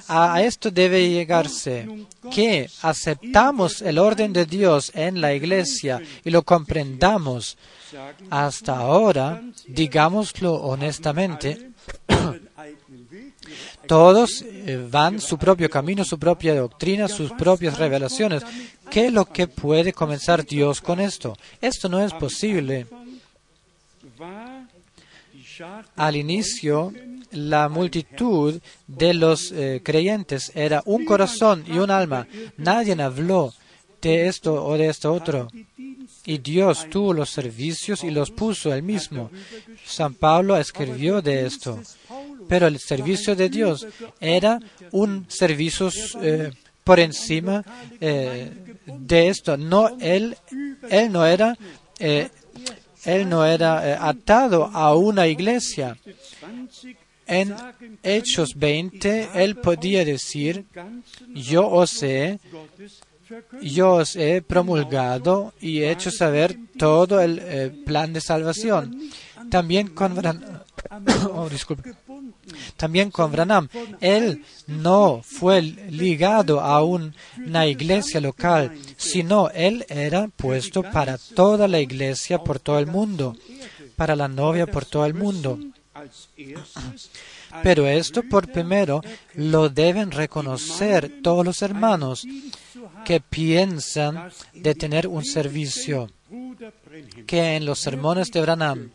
A esto debe llegarse que aceptamos el orden de Dios en la iglesia y lo comprendamos. Hasta ahora, digámoslo honestamente, todos eh, van su propio camino, su propia doctrina, sus propias revelaciones. ¿Qué es lo que puede comenzar Dios con esto? Esto no es posible. Al inicio, la multitud de los eh, creyentes era un corazón y un alma. Nadie habló de esto o de esto otro. Y Dios tuvo los servicios y los puso él mismo. San Pablo escribió de esto. Pero el servicio de Dios era un servicio eh, por encima eh, de esto. No, él, él no era, eh, él no era atado a una iglesia. en Hechos 20 él podía decir, yo os he, yo os he promulgado y hecho saber todo el plan de salvación. También con oh, disculpe. También con Branham, él no fue ligado a un- una iglesia local, sino él era puesto para toda la iglesia por todo el mundo, para la novia por todo el mundo. Pero esto por primero lo deben reconocer todos los hermanos que piensan de tener un servicio, que en los sermones de Branham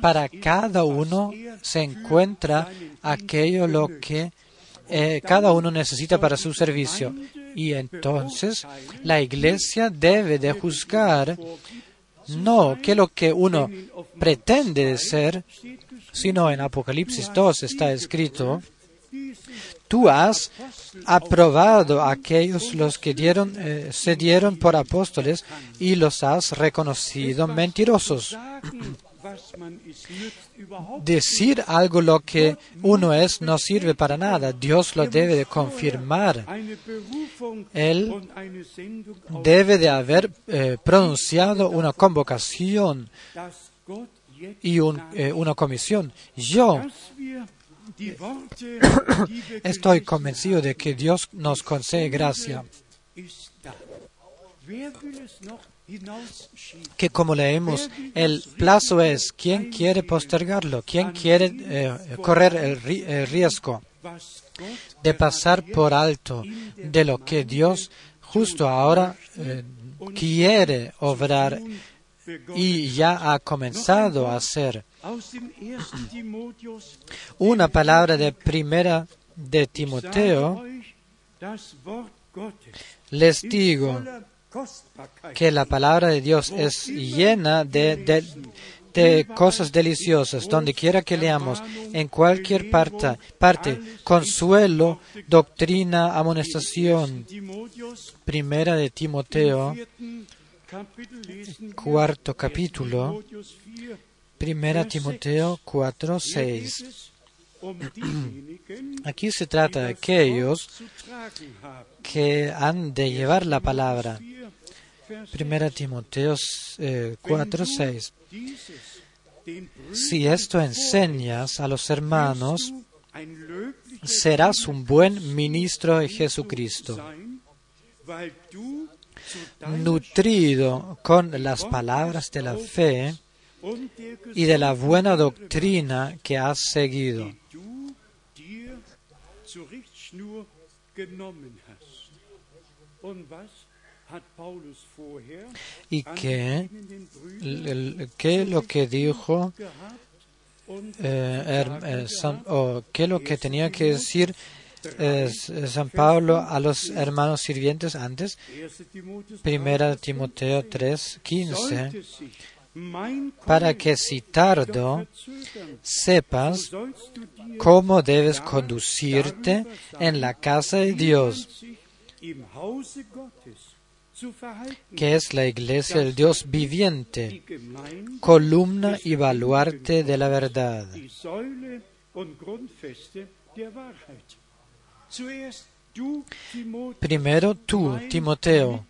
para cada uno se encuentra aquello lo que eh, cada uno necesita para su servicio. Y entonces la iglesia debe de juzgar no que lo que uno pretende de ser, sino en Apocalipsis 2 está escrito, tú has aprobado a aquellos los que dieron, eh, se dieron por apóstoles y los has reconocido mentirosos. Decir algo lo que uno es no sirve para nada. Dios lo debe de confirmar. Él debe de haber eh, pronunciado una convocación y un, eh, una comisión. Yo estoy convencido de que Dios nos concede gracia. Que como leemos, el plazo es quién quiere postergarlo, quién quiere eh, correr el, ri- el riesgo de pasar por alto de lo que Dios justo ahora eh, quiere obrar y ya ha comenzado a hacer. Una palabra de primera de Timoteo, les digo que la palabra de Dios es llena de, de- cosas deliciosas, donde quiera que leamos, en cualquier parte, parte, consuelo, doctrina, amonestación. Primera de Timoteo, cuarto capítulo, primera Timoteo 4, 6. Aquí se trata de aquellos que han de llevar la palabra. Primera Timoteo eh, 4, 6. Si esto enseñas a los hermanos, serás un buen ministro de Jesucristo, nutrido con las palabras de la fe y de la buena doctrina que has seguido. Y que, el- el- que lo que dijo eh, eh, San- qué lo que tenía que decir eh, San Pablo a los hermanos sirvientes antes, Primera Timoteo 3, 15, para que si tardo sepas cómo debes conducirte en la casa de Dios, que es la iglesia del Dios viviente, columna y baluarte de la verdad. Primero tú, Timoteo,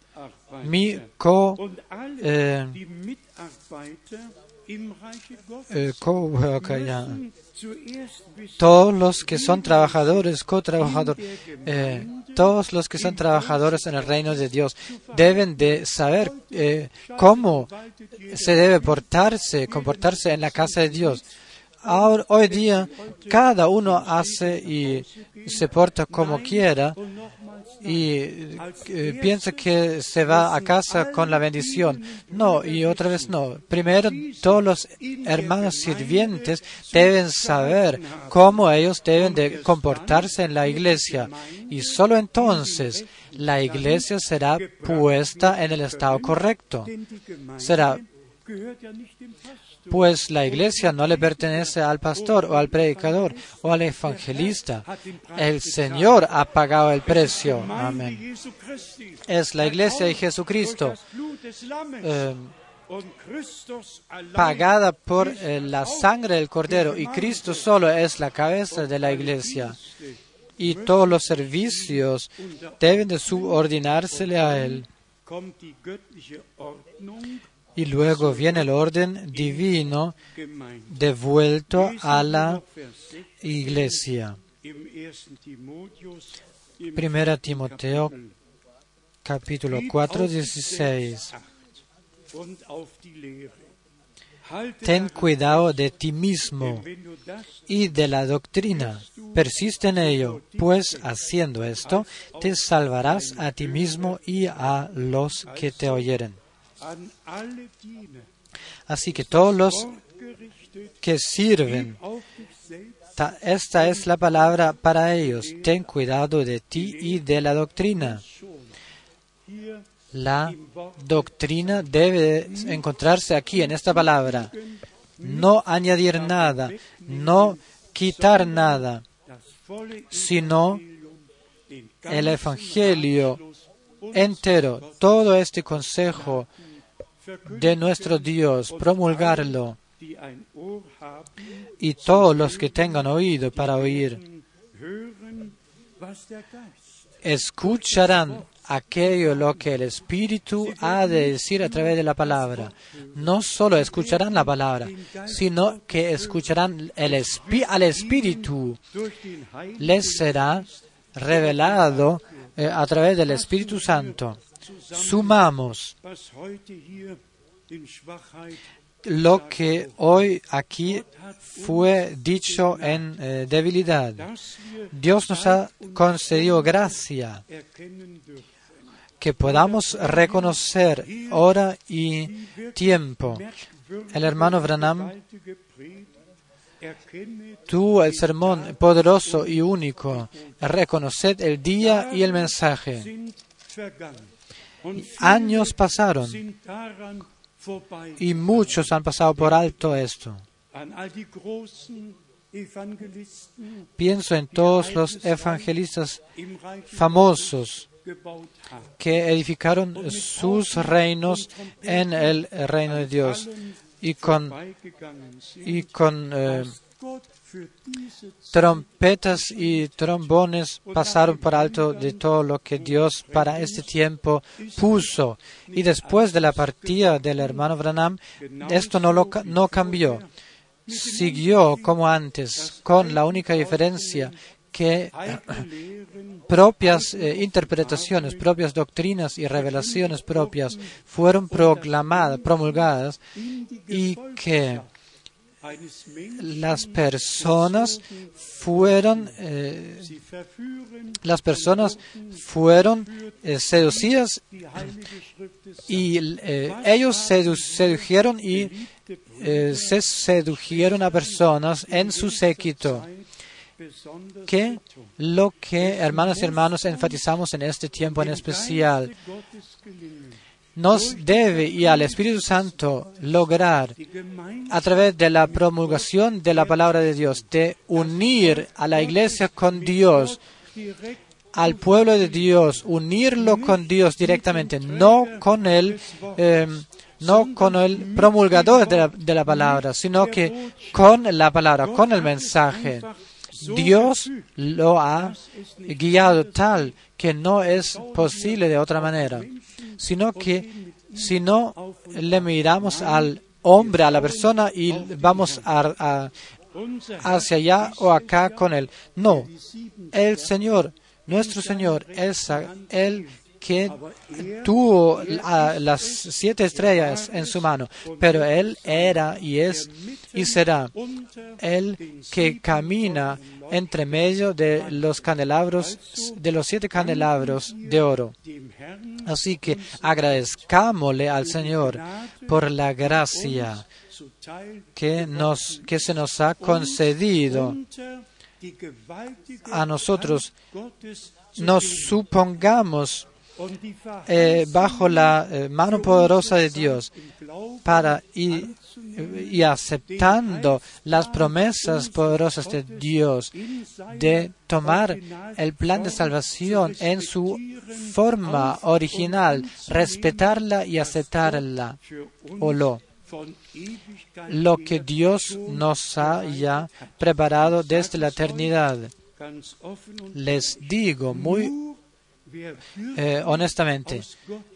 mi co, eh, eh, coworker, todos los que son trabajadores, co-trabajadores, eh, todos los que son trabajadores en el reino de Dios deben de saber eh, cómo se debe portarse, comportarse en la casa de Dios. Ahora, hoy día cada uno hace y se porta como quiera y eh, piensa que se va a casa con la bendición. No, y otra vez no. Primero, todos los hermanos sirvientes deben saber cómo ellos deben de comportarse en la iglesia. Y solo entonces la iglesia será puesta en el estado correcto. Será pues la iglesia no le pertenece al pastor o al predicador o al evangelista. El Señor ha pagado el precio. Amén. Es la iglesia de Jesucristo. Eh, pagada por eh, la sangre del Cordero y Cristo solo es la cabeza de la iglesia y todos los servicios deben de subordinársele a Él. Y luego viene el orden divino devuelto a la iglesia. Primera Timoteo capítulo 4, 16. Ten cuidado de ti mismo y de la doctrina. Persiste en ello, pues haciendo esto te salvarás a ti mismo y a los que te oyeren. Así que todos los que sirven, esta es la palabra para ellos. Ten cuidado de ti y de la doctrina. La doctrina debe encontrarse aquí en esta palabra. No añadir nada, no quitar nada, sino el Evangelio entero, todo este consejo de nuestro Dios, promulgarlo. Y todos los que tengan oído para oír, escucharán aquello lo que el Espíritu ha de decir a través de la palabra. No solo escucharán la palabra, sino que escucharán el al Espíritu. Les será revelado eh, a través del Espíritu Santo. Sumamos lo que hoy aquí fue dicho en eh, debilidad. Dios nos ha concedido gracia que podamos reconocer hora y tiempo. El hermano Branham tuvo el sermón poderoso y único. Reconoced el día y el mensaje. Años pasaron y muchos han pasado por alto esto. Pienso en todos los evangelistas famosos que edificaron sus reinos en el reino de Dios. y con, y con eh, trompetas y trombones pasaron por alto de todo lo que Dios para este tiempo puso. Y después de la partida del hermano Branham, esto no, lo, no cambió. Siguió como antes, con la única diferencia que propias eh, interpretaciones, propias doctrinas y revelaciones propias fueron proclamadas, promulgadas y que las personas fueron eh, las personas fueron eh, seducidas y ellos sedujeron y se sedujeron a personas en su séquito. Que lo que, hermanos y hermanos, enfatizamos en este tiempo en especial, nos debe y al Espíritu Santo lograr a través de la promulgación de la palabra de Dios, de unir a la iglesia con Dios, al pueblo de Dios, unirlo con Dios directamente, no con el, em, no con el promulgador de la, de la palabra, sino que con la palabra, con el mensaje. Dios lo ha guiado tal que no es posible de otra manera, sino que si no le miramos al hombre, a la persona y vamos a, hacia allá o acá con él. No, el Señor, nuestro Señor, es el que tuvo las siete estrellas en su mano, pero Él era y es y será el que camina entre medio de los candelabros, de los siete candelabros de oro. Así que agradezcámosle al Señor por la gracia que, nos, que se nos ha concedido a nosotros. Nos supongamos eh, bajo la eh, mano poderosa de Dios para y, y aceptando las promesas poderosas de Dios de tomar el plan de salvación en su forma original, respetarla y aceptarla o lo lo que Dios nos haya preparado desde la eternidad. Les digo muy eh, honestamente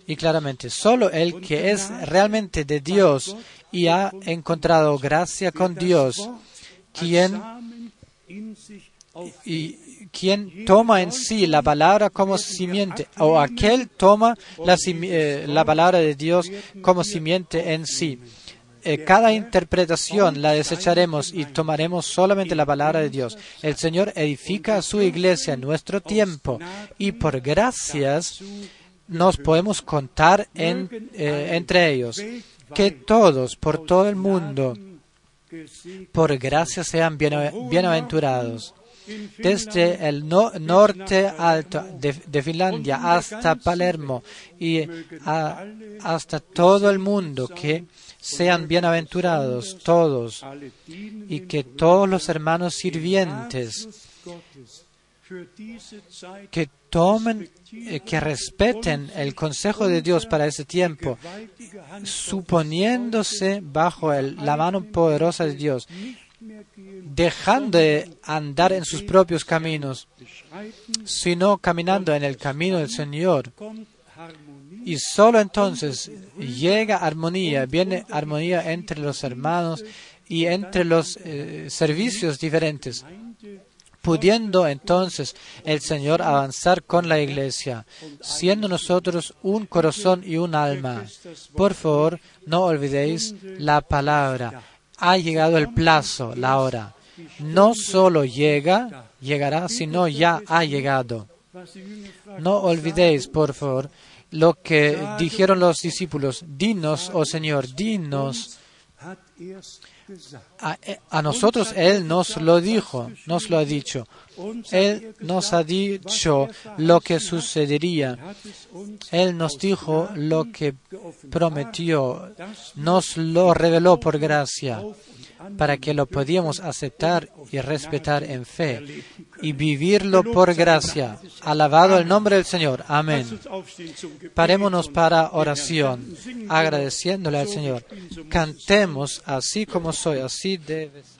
y claramente, solo el que es realmente de Dios y ha encontrado gracia con Dios, quien y quien toma en sí la palabra como simiente, o aquel toma la, eh, la palabra de Dios como simiente en sí. Eh, cada interpretación la desecharemos y tomaremos solamente la palabra de Dios. El Señor edifica su iglesia en nuestro tiempo y por gracias nos podemos contar eh, entre ellos. Que todos, por todo el mundo, por gracia sean bienaventurados desde el norte alto de, Finlandia hasta Palermo y hasta todo el mundo, que sean bienaventurados todos y que todos los hermanos sirvientes que tomen, eh, que respeten el consejo de Dios para ese tiempo, suponiéndose bajo la mano poderosa de Dios, dejando de andar en sus propios caminos, sino caminando en el camino del Señor. Y solo entonces llega armonía, viene armonía entre los hermanos y entre los eh, servicios diferentes, pudiendo entonces el Señor avanzar con la iglesia, siendo nosotros un corazón y un alma. Por favor, no olvidéis la palabra. Ha llegado el plazo, la hora. No solo llega, llegará, sino ya ha llegado. No olvidéis, por favor, lo que dijeron los discípulos, dinos, oh Señor, dinos. A, nosotros Él nos lo dijo, nos lo ha dicho. Él nos ha dicho lo que sucedería. Él nos dijo lo que prometió. Nos lo reveló por gracia para que lo podíamos aceptar y respetar en fe y vivirlo por gracia. Alabado el nombre del Señor. Amén. Parémonos para oración, agradeciéndole al Señor. Cantemos así como soy, así debe ser.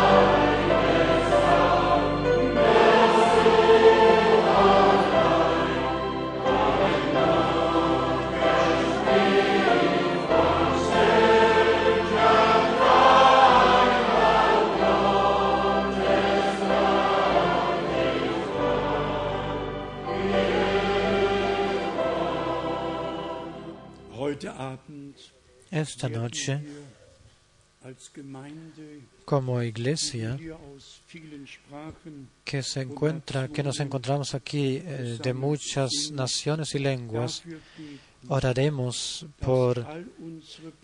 esta noche como iglesia que se encuentra, que nos encontramos aquí eh, de muchas naciones y lenguas, oraremos por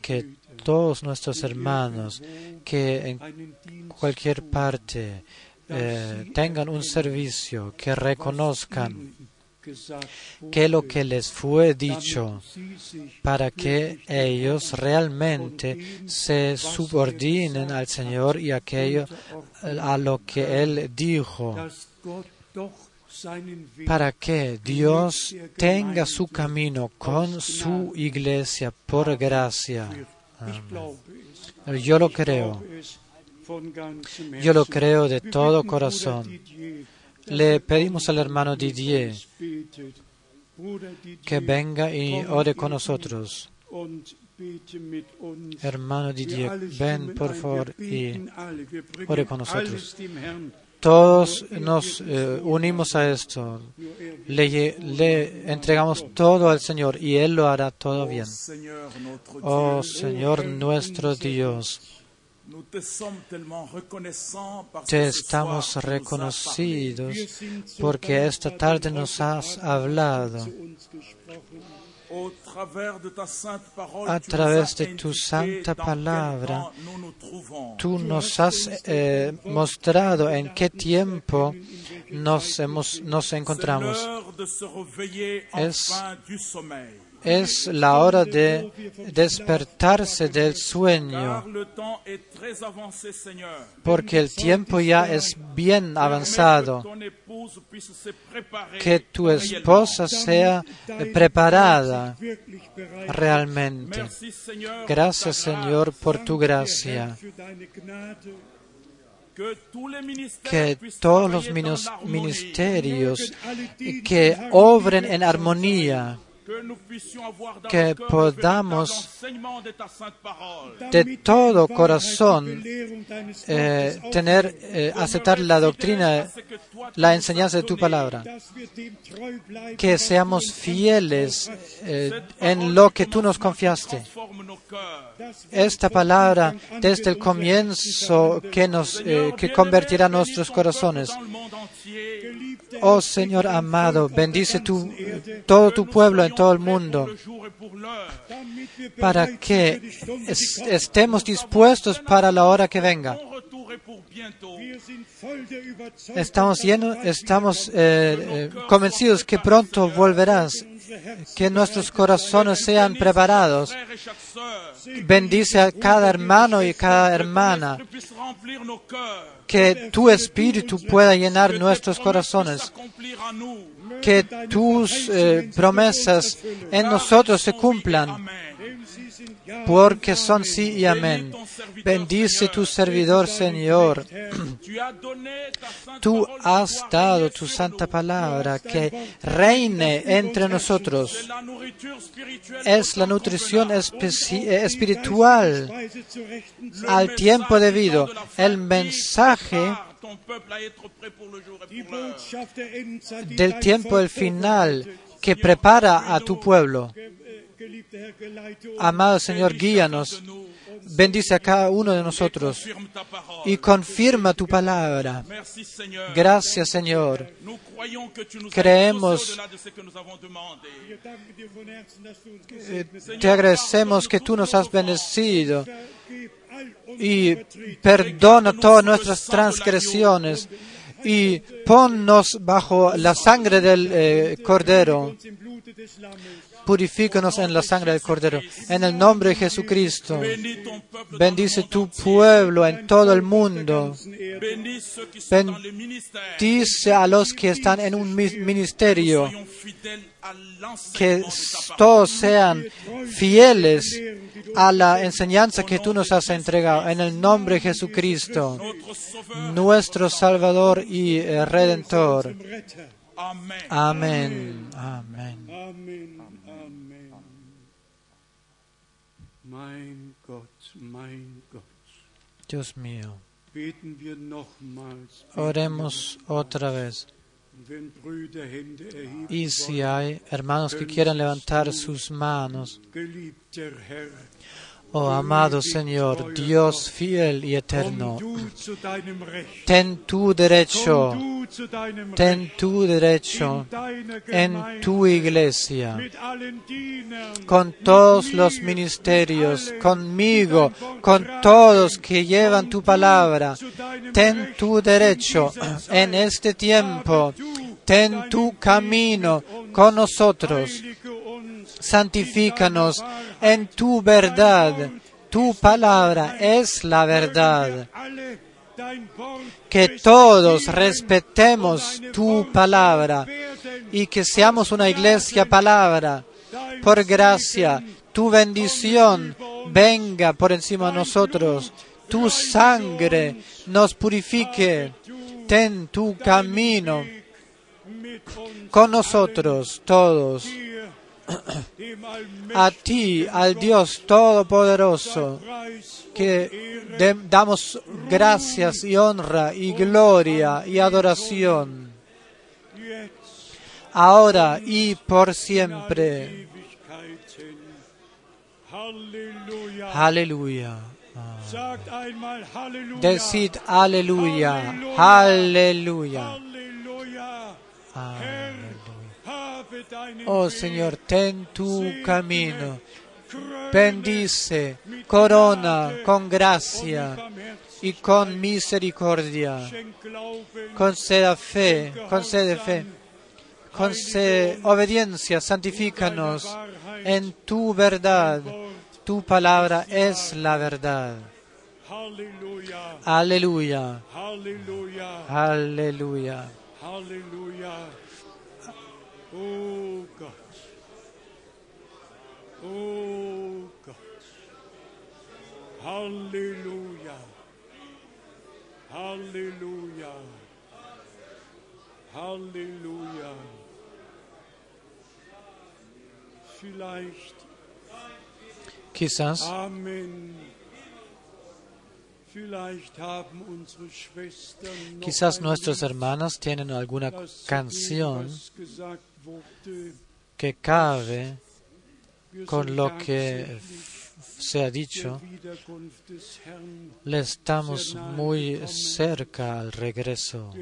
que todos nuestros hermanos que en cualquier parte eh, tengan un servicio, que reconozcan que lo que les fue dicho para que ellos realmente se subordinen al Señor y aquello a lo que Él dijo para que Dios tenga su camino con su iglesia por gracia. Yo lo creo. Yo lo creo de todo corazón. Le pedimos al hermano Didier que venga y ore con nosotros. Hermano Didier, ven por favor y ore con nosotros. todos nos eh, unimos a esto. Le, le entregamos todo al Señor y Él lo hará todo bien. Oh Señor nuestro Dios, te estamos reconocidos porque esta tarde nos has hablado. A través de tu santa palabra. Tú nos has eh, mostrado en qué tiempo nos, hemos, nos encontramos. Es-. Es la hora de despertarse del sueño, porque el tiempo ya es bien avanzado. Que tu esposa sea preparada realmente. Gracias. Señor por tu gracia. Que todos los ministerios que obren en armonía, Que podamos de todo corazón eh, Wortes tener, eh, aceptar la doctrina, la enseñanza de tu palabra. Que seamos fieles eh, en lo que tú nos confiaste. Esta palabra desde el comienzo que nos eh, que convertirá nuestros corazones. Oh Señor amado, bendice tu, todo tu pueblo en todo el mundo para que estemos dispuestos para la hora que venga. Estamos, llenos, estamos eh, eh, convencidos que pronto volverás, que nuestros corazones sean preparados. Bendice a cada hermano y cada hermana, Que tu espíritu pueda llenar nuestros corazones, que tus eh, promesas en nosotros se cumplan, porque son sí y amén. Bendice tu servidor, Señor. Tú has dado tu santa palabra que reine entre nosotros. Es la nutrición espiritual al tiempo debido. El mensaje del tiempo del final que prepara a tu pueblo. Amado Señor, guíanos, bendice a cada uno de nosotros y confirma tu palabra. Gracias, Señor. Creemos- Eh. Te agradecemos que tú nos has bendecido y perdona todas nuestras transgresiones y ponnos bajo la sangre del eh, Cordero. Purifícanos en la sangre del Cordero. En el nombre de Jesucristo. Bendice tu pueblo en todo el mundo. Bendice a los que están en un mi- ministerio. Que todos sean fieles a la enseñanza que tú nos has entregado. En el nombre de Jesucristo, nuestro Salvador y eh, Redentor. Amén. Amén. Amen, Amen. Mein Gott, mein Gott, Dios mío. beten wir nochmals. Oremos otra vez. Y si hay hermanos que quieran levantar sus manos, geliebter Herr, oh amado Señor, Dios fiel y eterno, ten tu derecho, ten tu derecho en tu iglesia, con todos los ministerios, conmigo, con todos que llevan tu palabra. Ten tu derecho en este tiempo, ten tu camino con nosotros. Santifícanos en tu verdad. Tu palabra es la verdad. Que todos respetemos tu palabra y que seamos una iglesia palabra. Por gracia, tu bendición venga por encima de nosotros. Tu sangre nos purifique. Ten tu camino con nosotros todos. A ti, al Dios Todopoderoso, que damos gracias y honra y gloria y adoración, ahora y por siempre. Aleluya. Decid aleluya, aleluya. Aleluya. Oh. Señor, ten tu camino. Bendice, corona con gracia y con misericordia. Conceda fe, concede fe, concede obediencia, santifícanos en tu verdad. Tu palabra es la verdad. Aleluya, Halleluja. aleluya. Oh Gott. Oh Gott. Halleluja. Halleluja. Halleluja. Vielleicht Quizás, Amen. Vielleicht haben unsere Schwestern noch quizás Lied, hermanas tienen alguna canción que cabe con lo que se ha dicho. Le estamos muy cerca al regreso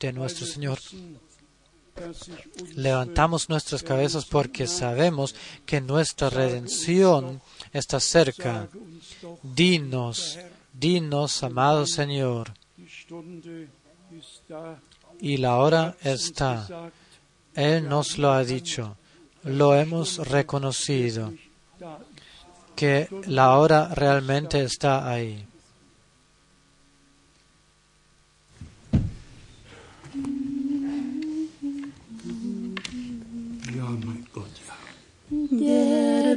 de nuestro Señor. Levantamos nuestras cabezas porque sabemos que nuestra redención está cerca. Dinos, dinos, amado Señor, y la hora está. Él nos lo ha dicho, lo hemos reconocido, que la hora realmente está ahí.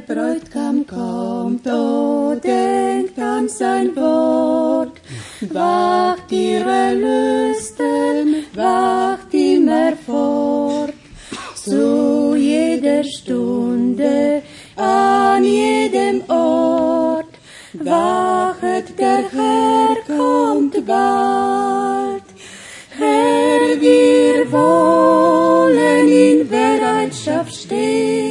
Bräutigam kommt, oh, denkt an sein Wort. Wacht ihre Lüsten, wacht immer fort. Zu jeder Stunde, an jedem Ort. Wachet, der Herr kommt bald. Herr, wir wollen in Bereitschaft stehen,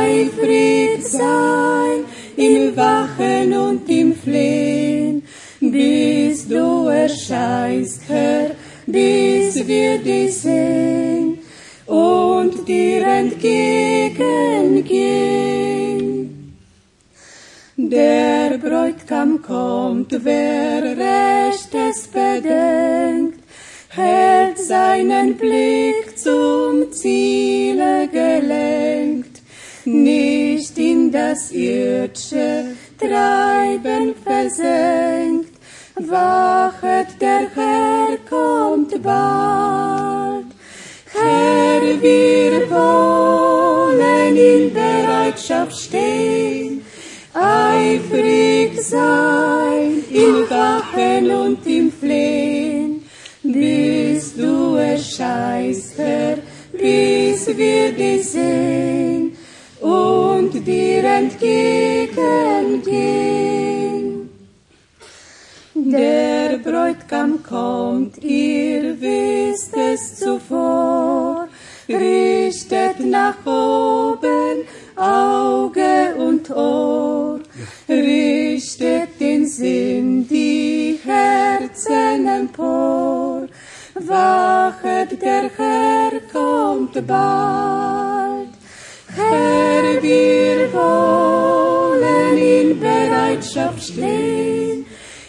eifrig sein im Wachen und im Flehen, bis du erscheinst, Herr, bis wir dich sehen und dir entgegengehen. Der Bräutigam kommt, wer Rechtes bedenkt, hält seinen Blick zum Ziele gelenkt, nicht in das irdische Treiben versenkt. Wachet, der Herr kommt bald. Herr, wir wollen in Bereitschaft stehen, eifrig sein im Wachen und im Flehen, bis du erscheinst, Herr, bis wir dich sehen dir entgegengehen. Der Bräutigam kommt, ihr wisst es zuvor, richtet nach oben Auge und Ohr, richtet den Sinn, die Herzen empor. Wachet, der Herr kommt bald. Herr, wir wollen in Bereitschaft stehen,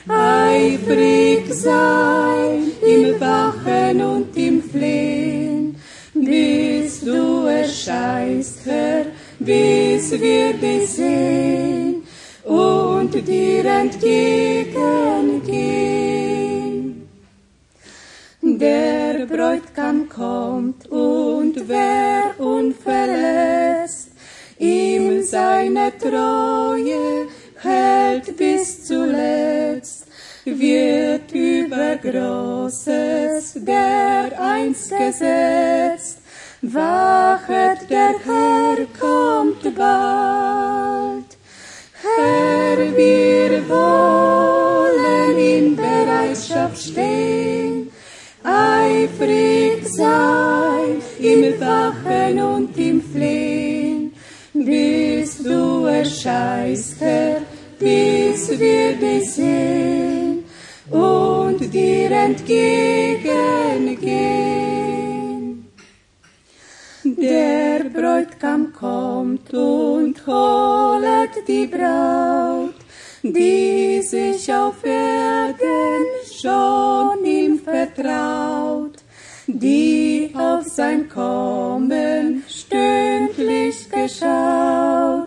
eifrig sein im Wachen und im Flehen, bis du erscheinst, Herr, bis wir dich sehen und dir entgegengehen. Der Bräutigam kommt und wer unverletzt seine Treue hält bis zuletzt, wird über Großes der einst gesetzt, wachet, der Herr kommt bald. Herr, wir wollen in Bereitschaft stehen, eifrig sein im Wachen und im Herr, bis wir dich sehen und dir entgegengehen. Der Bräutigam kommt und holet die Braut, die sich auf Erden schon ihm vertraut, die auf sein Kommen stündlich geschaut.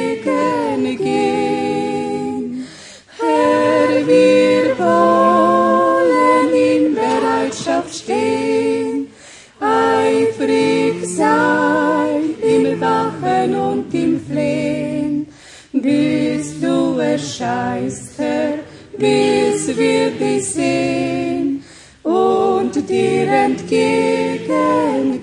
Erscheinst, bis wir dich sehen und dir entgegengehen.